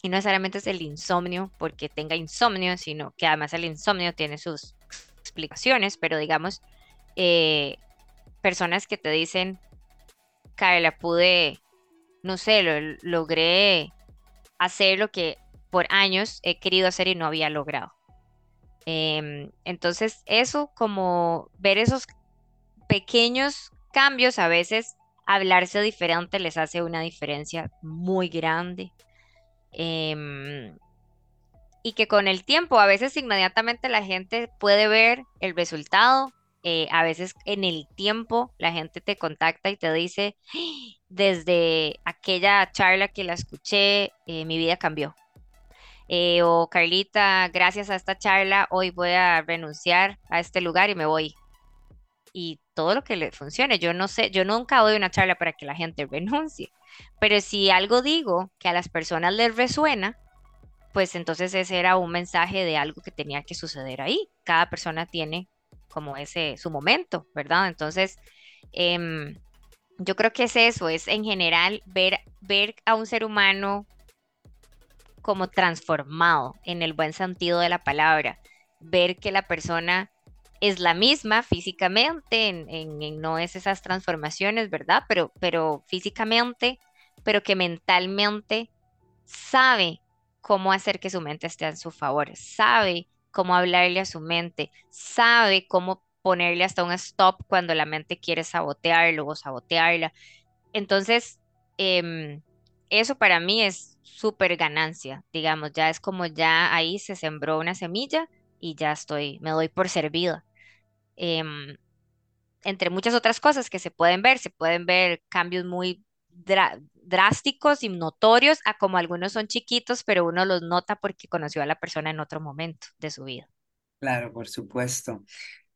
y no necesariamente es el insomnio porque tenga insomnio, sino que además el insomnio tiene sus explicaciones, pero digamos, eh, personas que te dicen, Carla, pude, no sé, lo, logré hacer lo que por años he querido hacer y no había logrado. Em, entonces, eso como ver esos pequeños cambios, a veces hablarse diferente les hace una diferencia muy grande. Em, y que con el tiempo, a veces inmediatamente la gente puede ver el resultado, eh, a veces en el tiempo la gente te contacta y te dice, desde aquella charla que la escuché, eh, mi vida cambió. Eh, o Carlita, gracias a esta charla, hoy voy a renunciar a este lugar y me voy. Y todo lo que le funcione. Yo no sé, yo nunca doy una charla para que la gente renuncie. Pero si algo digo que a las personas les resuena, pues entonces ese era un mensaje de algo que tenía que suceder ahí. Cada persona tiene como ese su momento, ¿verdad? Entonces, em, yo creo que es eso, es en general ver, ver a un ser humano como transformado en el buen sentido de la palabra, ver que la persona es la misma físicamente, en, no es esas transformaciones, ¿verdad? Pero, pero físicamente, pero que mentalmente sabe cómo hacer que su mente esté en su favor, sabe cómo hablarle a su mente, sabe cómo ponerle hasta un stop cuando la mente quiere sabotearlo o sabotearla. Entonces, em, eso para mí es súper ganancia, digamos, ya es como ya ahí se sembró una semilla y ya estoy, me doy por servida. Em, entre muchas otras cosas que se pueden ver, se pueden ver cambios muy drásticos y notorios, a como algunos son chiquitos, pero uno los nota porque conoció a la persona en otro momento de su vida. Claro, por supuesto.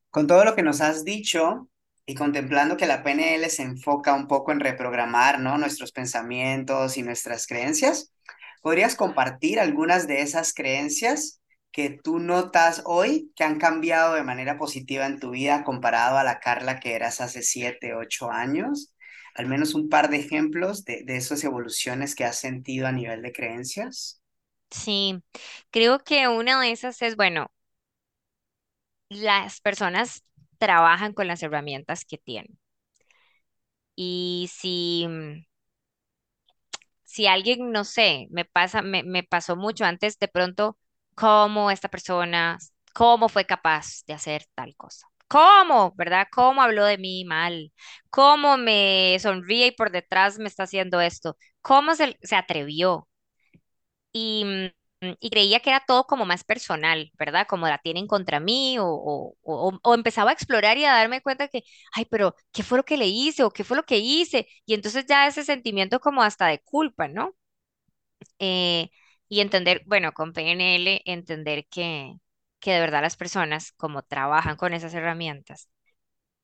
Con todo lo que nos has dicho, y contemplando que la PNL se enfoca un poco en reprogramar, ¿no? Nuestros pensamientos y nuestras creencias, ¿podrías compartir algunas de esas creencias que tú notas hoy que han cambiado de manera positiva en tu vida comparado a la Carla que eras hace siete, ocho años? Al menos un par de ejemplos de, de esas evoluciones que has sentido a nivel de creencias. Sí, creo que una de esas es, bueno, las personas trabajan con las herramientas que tienen. Y si, mm, si alguien, no sé, me pasa, me, me pasó mucho antes, de pronto, cómo esta persona, cómo fue capaz de hacer tal cosa. ¿Cómo, verdad? ¿Cómo habló de mí mal? ¿Cómo me sonríe y por detrás me está haciendo esto? ¿Cómo se, se atrevió? y, mm, y creía que era todo como más personal, ¿verdad? Como la tienen contra mí o, o, o- empezaba a explorar y a darme cuenta que, ay, pero ¿qué fue lo que le hice o qué fue lo que hice? Y entonces ya ese sentimiento como hasta de culpa, ¿no? Eh, y entender, bueno, con PNL, entender que, que de verdad las personas, como trabajan con esas herramientas,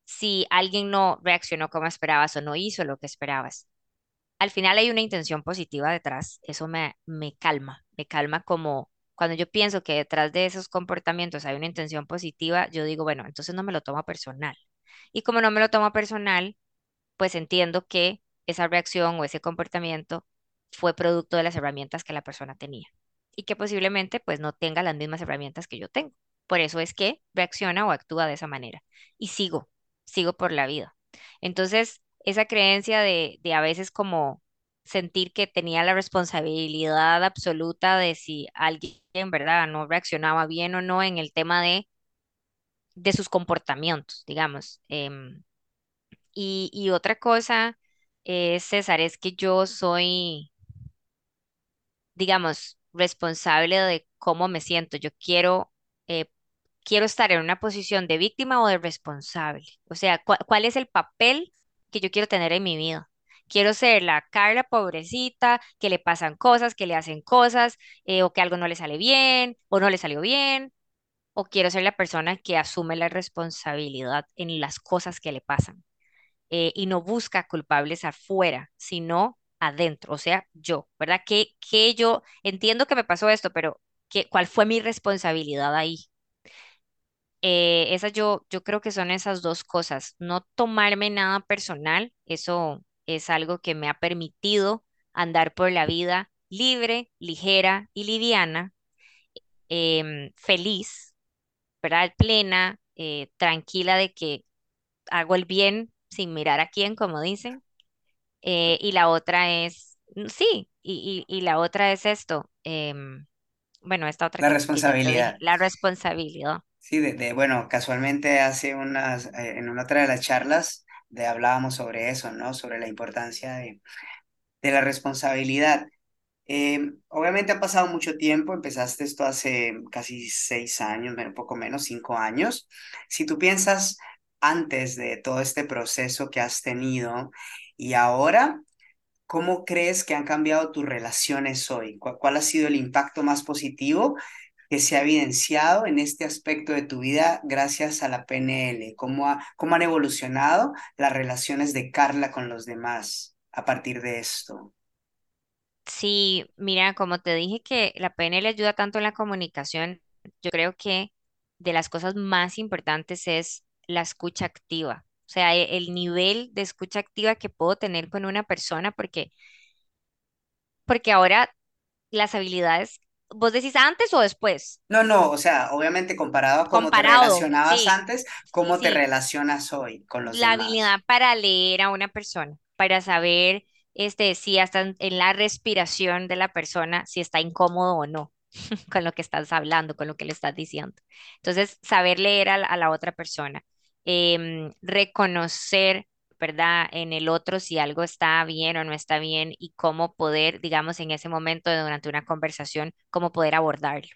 si alguien no reaccionó como esperabas o no hizo lo que esperabas, al final hay una intención positiva detrás, eso me, me calma, me calma como cuando yo pienso que detrás de esos comportamientos hay una intención positiva, yo digo, bueno, entonces no me lo tomo personal. Y como no me lo tomo personal, pues entiendo que esa reacción o ese comportamiento fue producto de las herramientas que la persona tenía y que posiblemente pues no tenga las mismas herramientas que yo tengo. Por eso es que reacciona o actúa de esa manera y sigo, sigo por la vida. Entonces, esa creencia de, de a veces como sentir que tenía la responsabilidad absoluta de si alguien, ¿verdad?, no reaccionaba bien o no en el tema de, de sus comportamientos, digamos. Em, y, y otra cosa, eh, César, es que yo soy, digamos, responsable de cómo me siento. Yo quiero, eh, quiero estar en una posición de víctima o de responsable. O sea, ¿cuál, es el papel que yo quiero tener en mi vida? Quiero ser la Carla pobrecita, que le pasan cosas, que le hacen cosas, eh, o que algo no le sale bien, o no le salió bien, o quiero ser la persona que asume la responsabilidad en las cosas que le pasan eh, y no busca culpables afuera, sino adentro, o sea, yo, ¿verdad? Que yo entiendo que me pasó esto, pero ¿qué, cuál fue mi responsabilidad ahí? Eh, yo, yo creo que son esas dos cosas, no tomarme nada personal, eso es algo que me ha permitido andar por la vida libre, ligera y liviana, em, feliz, ¿verdad? Plena, eh, tranquila de que hago el bien sin mirar a quién, como dicen, Eh, y la otra es, mm, sí, y, y- y la otra es esto, em, bueno, esta otra La que, que ya te dije, responsabilidad. la responsabilidad. Sí, de, de- bueno, casualmente hace unas, eh, en una otra de las charlas de, hablábamos sobre eso, ¿no? Sobre la importancia de, de la responsabilidad. Eh, obviamente ha pasado mucho tiempo, empezaste esto hace casi seis años, un poco menos, cinco años. Si tú piensas antes de todo este proceso que has tenido y ahora, ¿cómo crees que han cambiado tus relaciones hoy? ¿Cuál, ha sido el impacto más positivo que se ha evidenciado en este aspecto de tu vida gracias a la PNL? ¿Cómo, cómo han evolucionado las relaciones de Carla con los demás a partir de esto? Sí, mira, como te dije que la PNL ayuda tanto en la comunicación, yo creo que de las cosas más importantes es la escucha activa. O sea, e- el nivel de escucha activa que puedo tener con una persona, porque, porque ahora las habilidades, vos decís antes o después, No, no, o sea, obviamente comparado a cómo te comparado, relacionabas sí, antes, sí, ¿cómo te sí. relacionas hoy con los la demás? habilidad para leer a una persona, para saber este, si hasta en en la respiración de la persona, si está incómodo o no con lo que estás hablando, con lo que le estás diciendo. Entonces, saber leer a la, a la otra persona, em, reconocer, ¿verdad? En el otro si algo está bien o no está bien y cómo poder, digamos, en ese momento durante una conversación, cómo poder abordarlo.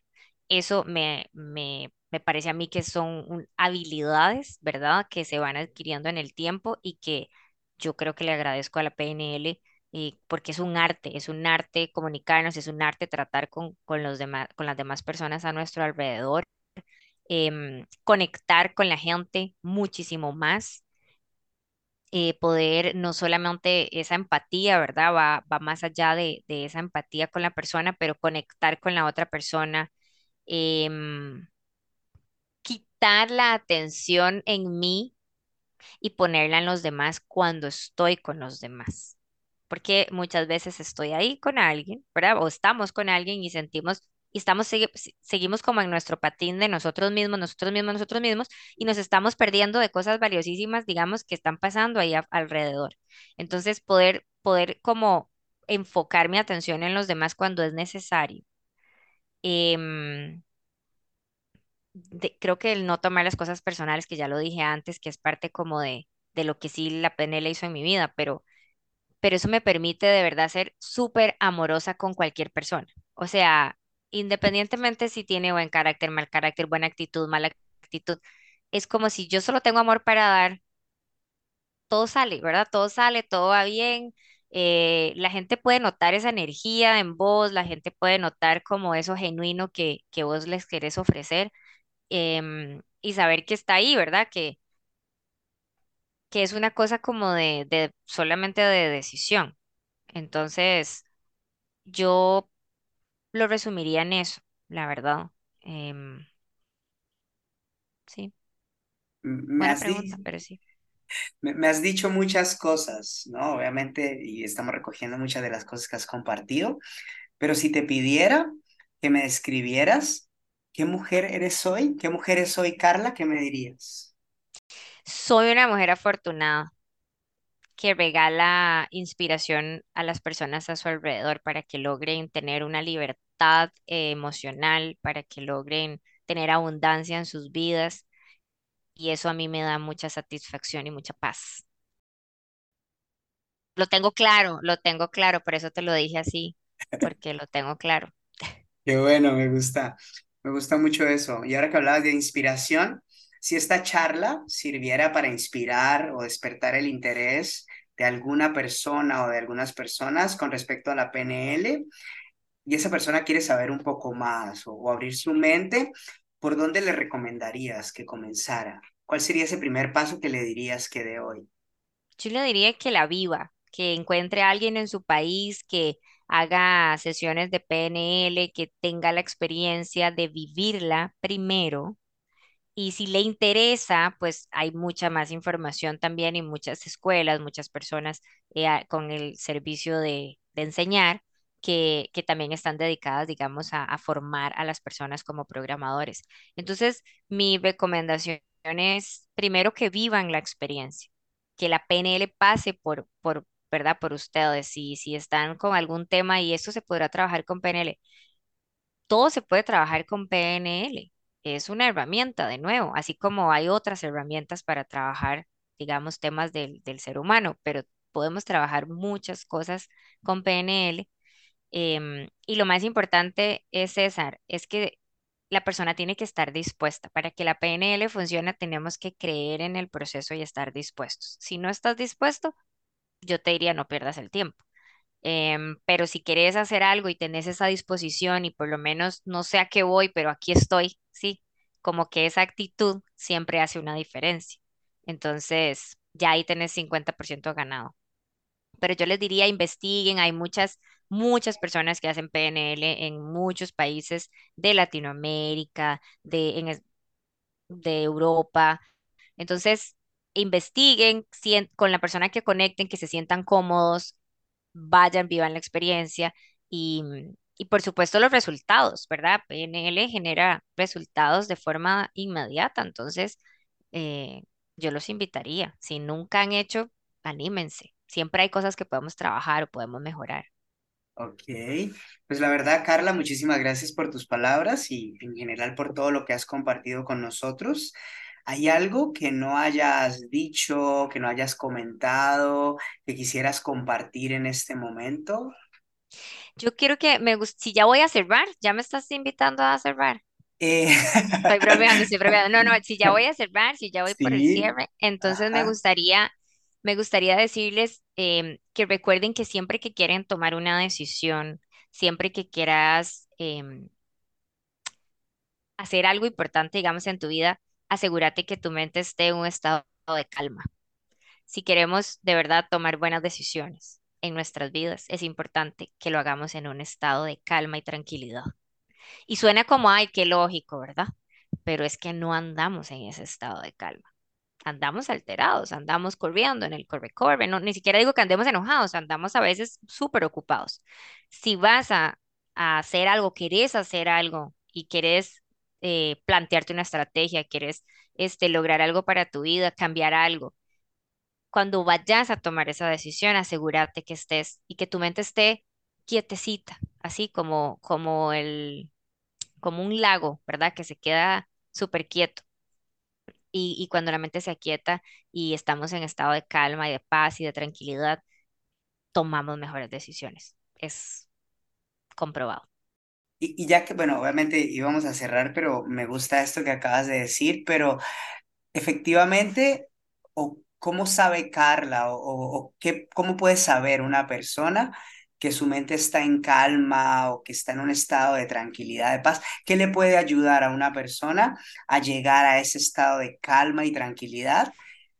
Eso me, me, me parece a mí que son habilidades, ¿verdad? Que se van adquiriendo en el tiempo y que yo creo que le agradezco a la PNL eh, porque es un arte, es un arte comunicarnos, es un arte tratar con, con los demás, con las demás personas a nuestro alrededor, em, conectar con la gente muchísimo más eh, poder no solamente esa empatía, ¿verdad? Va, va más allá de, de esa empatía con la persona, pero conectar con la otra persona. em, quitar la atención en mí y ponerla en los demás cuando estoy con los demás. Porque muchas veces estoy ahí con alguien, ¿verdad? O estamos con alguien y sentimos, y estamos, seguimos como en nuestro patín de nosotros mismos, nosotros mismos, nosotros mismos, y nos estamos perdiendo de cosas valiosísimas, digamos, que están pasando ahí alrededor. Entonces, poder, poder como enfocar mi atención en los demás cuando es necesario. Em, creo que el no tomar las cosas personales, que ya lo dije antes, que es parte como de, de lo que sí la PNL hizo en mi vida, pero, pero eso me permite de verdad ser súper amorosa con cualquier persona. O sea, independientemente si tiene buen carácter, mal carácter, buena actitud, mala actitud, es como si yo solo tengo amor para dar, todo sale, ¿verdad? Todo sale, todo va bien. eh, la gente puede notar esa energía en vos, la gente puede notar como eso genuino que, que vos les querés ofrecer em, y saber que está ahí, ¿verdad? Que, que es una cosa como de, de solamente de decisión. Entonces, yo lo resumiría en eso, la verdad. Em, sí, Me buena has, pregunta, di- pero sí. me, me has dicho muchas cosas, ¿no? Obviamente, y estamos recogiendo muchas de las cosas que has compartido, pero si te pidiera que me describieras qué mujer eres hoy, qué mujer es hoy, Carla, ¿qué me dirías? Soy una mujer afortunada que regala inspiración a las personas a su alrededor para que logren tener una libertad eh, emocional, para que logren tener abundancia en sus vidas y eso a mí me da mucha satisfacción y mucha paz. Lo tengo claro, lo tengo claro, por eso te lo dije así, porque lo tengo claro. Qué bueno, me gusta, me gusta mucho eso. Y ahora que hablabas de inspiración, si esta charla sirviera para inspirar o despertar el interés de alguna persona o de algunas personas con respecto a la PNL, y esa persona quiere saber un poco más o, abrir su mente, ¿por dónde le recomendarías que comenzara? ¿Cuál sería ese primer paso que le dirías que de hoy? Yo le diría que la viva, que encuentre a alguien en su país que haga sesiones de PNL, que tenga la experiencia de vivirla primero Y si le interesa, pues hay mucha más información también y muchas escuelas, muchas personas eh, con el servicio de, de enseñar que, que también están dedicadas, digamos, a, a formar a las personas como programadores. Entonces, mi recomendación es primero que vivan la experiencia, que la PNL pase por, por, ¿verdad? Por ustedes. Si, si están con algún tema y esto se podrá trabajar con PNL todo se puede trabajar con PNL. Es una herramienta, de nuevo, así como hay otras herramientas para trabajar, digamos, temas del, del ser humano, pero podemos trabajar muchas cosas con PNL. em, y lo más importante es, César, es que la persona tiene que estar dispuesta. Para que la PNL funcione, tenemos que creer en el proceso y estar dispuestos. Si no estás dispuesto, yo te diría no pierdas el tiempo. Em, pero si quieres hacer algo y tenés esa disposición y por lo menos no sé a qué voy, pero aquí estoy, sí, como que esa actitud siempre hace una diferencia. Entonces, ya ahí tenés 50% ganado. Pero yo les diría, investiguen, hay muchas, muchas personas que hacen PNL en muchos países de Latinoamérica, de, en de Europa. Entonces, investiguen con la persona que conecten, que se sientan cómodos vayan, vivan la experiencia y, y por supuesto los resultados, ¿verdad? PNL genera resultados de forma inmediata, entonces eh, yo los invitaría. Si nunca han hecho, anímense. Siempre hay cosas que podemos trabajar o podemos mejorar. Ok, pues la verdad, Carla, muchísimas gracias por tus palabras y en general por todo lo que has compartido con nosotros. ¿Hay algo que no hayas dicho, que no hayas comentado, que quisieras compartir en este momento? Yo quiero que me guste, si ya voy a cerrar, ya me estás invitando a cerrar. Eh, Estoy bromeando, estoy bromeando. No, no, si ya voy a cerrar, si ya voy por el cierre, entonces me gustaría, me gustaría decirles em, que recuerden que siempre que quieren tomar una decisión, siempre que quieras em, hacer algo importante, digamos, en tu vida, asegúrate que tu mente esté en un estado de calma. si queremos de verdad tomar buenas decisiones en nuestras vidas, es importante que lo hagamos en un estado de calma y tranquilidad. Y suena como, ay, qué lógico, ¿verdad? Pero es que no andamos en ese estado de calma. Andamos alterados, andamos corriendo en el corre-corre, no, ni siquiera digo que andemos enojados, andamos a veces súper ocupados. Si vas a, a, hacer algo, querés hacer algo y querés eh, plantearte una estrategia, querés este, lograr algo para tu vida, cambiar algo, cuando vayas a tomar esa decisión, asegúrate que estés y que tu mente esté quietecita, así como, como, el, como un lago, ¿verdad? Que se queda súper quieto. Y, y cuando la mente se aquieta y estamos en estado de calma y de paz y de tranquilidad, tomamos mejores decisiones. Es comprobado. Y, ya que, bueno, obviamente íbamos a cerrar, pero me gusta esto que acabas de decir, pero efectivamente, o ¿cómo sabe Carla o, qué, cómo puede saber una persona que su mente está en calma o que está en un estado de tranquilidad, de paz? ¿Qué le puede ayudar a una persona a llegar a ese estado de calma y tranquilidad?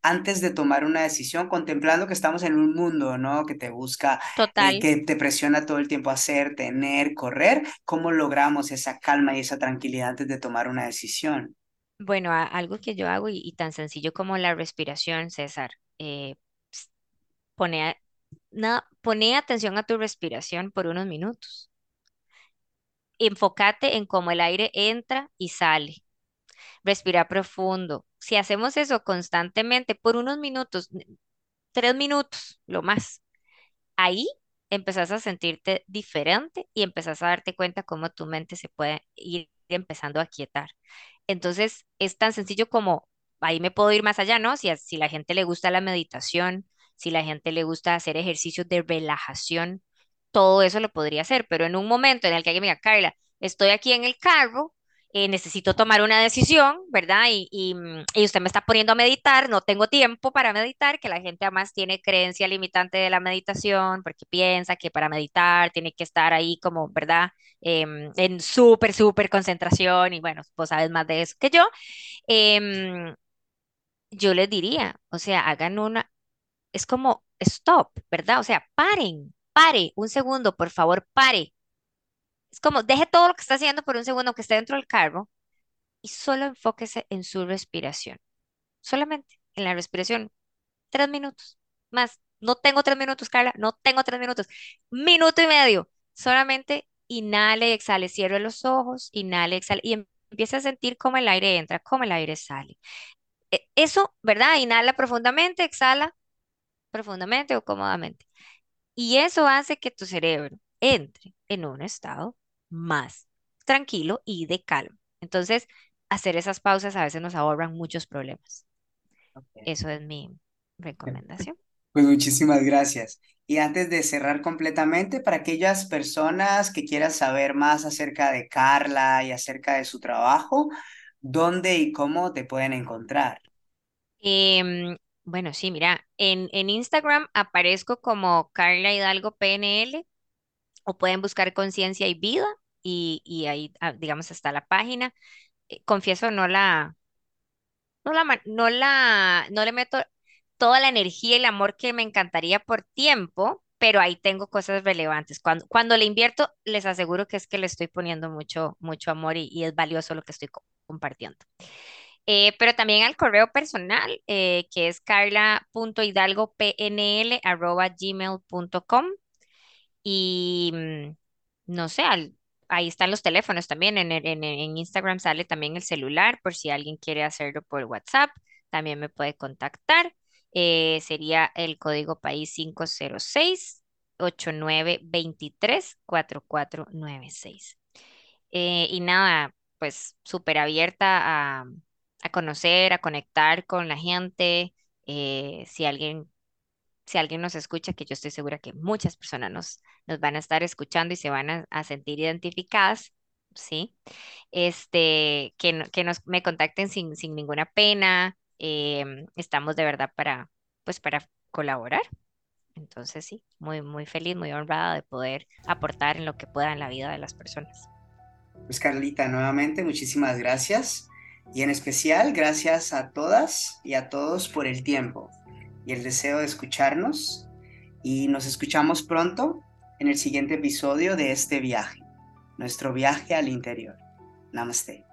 Antes de tomar una decisión, contemplando que estamos en un mundo, ¿no? Que te busca, eh, que te presiona todo el tiempo hacer, tener, correr. ¿Cómo logramos esa calma y esa tranquilidad antes de tomar una decisión? Bueno, algo que yo hago y, tan sencillo como la respiración, César, eh, pone, pone atención a tu respiración por unos minutos. Enfócate en cómo el aire entra y sale. Respira profundo. Si hacemos eso constantemente por unos minutos, tres minutos, lo más, ahí empezás a sentirte diferente y empezás a darte cuenta cómo tu mente se puede ir empezando a quietar. Entonces, es tan sencillo como, ahí me puedo ir más allá, ¿no? Si a si la gente le gusta la meditación, si la gente le gusta hacer ejercicios de relajación, todo eso lo podría hacer, pero en un momento en el que alguien me diga, Carla, estoy aquí en el carro eh, necesito tomar una decisión, ¿verdad? Y, mm, y, usted me está poniendo a meditar, no tengo tiempo para meditar, que la gente además tiene creencia limitante de la meditación, porque piensa que para meditar tiene que estar ahí como, ¿verdad? Em, en súper, súper concentración, y bueno, vos sabes más de eso que yo. Em, yo les diría, o sea, hagan una, es como stop, ¿verdad? O sea, paren, pare, un segundo, por favor, pare es como, deje todo lo que está haciendo por un segundo que esté dentro del carro y solo enfóquese en su respiración. Solamente en la respiración. Tres minutos. Más. No tengo tres minutos, Carla. No tengo tres minutos. Minuto y medio. Solamente inhale exhale. Cierre los ojos, inhale, exhale. Y empieza a sentir cómo el aire entra, cómo el aire sale. E, eso, ¿verdad? Inhala profundamente, exhala profundamente o cómodamente. Y eso hace que tu cerebro entre en un estado más tranquilo y de calma. Entonces, hacer esas pausas a veces nos ahorran muchos problemas. Eso es mi recomendación. Pues muchísimas gracias. Y antes de cerrar completamente, para aquellas personas que quieran saber más acerca de Carla y acerca de su trabajo, ¿dónde y cómo te pueden encontrar? Em, bueno, sí, mira, en, en Instagram aparezco como Carla Hidalgo PNL o pueden buscar Conciencia y Vida y, ahí, ah, digamos, está la página. Eh, confieso, no la, no la, no la, no le meto toda la energía y el amor que me encantaría por tiempo, pero ahí tengo cosas relevantes. Cuando, cuando le invierto, les aseguro que es que le estoy poniendo mucho, mucho amor y, es valioso lo que estoy compartiendo. Eh, pero también al correo personal, eh, que es carla.hidalgopnl.gmail.com y mm, no sé, al, ahí están los teléfonos también, en, Instagram sale también el celular por si alguien quiere hacerlo por WhatsApp, también me puede contactar. Eh, sería el código país 506 8923 4496. y nada, pues súper abierta a, a, conocer, a conectar con la gente. Eh, si alguien si alguien nos escucha, que yo estoy segura que muchas personas nos, nos van a estar escuchando y se van a, sentir identificadas, ¿sí? Este, que, que nos, me contacten sin, sin ninguna pena, em, estamos de verdad para, pues para colaborar. Entonces sí, muy, muy feliz, muy honrada de poder aportar en lo que pueda en la vida de las personas. Pues Carlita, nuevamente muchísimas gracias y en especial gracias a todas y a todos por el tiempo y el deseo de escucharnos y nos escuchamos pronto en el siguiente episodio de este viaje, nuestro viaje al interior. Namaste.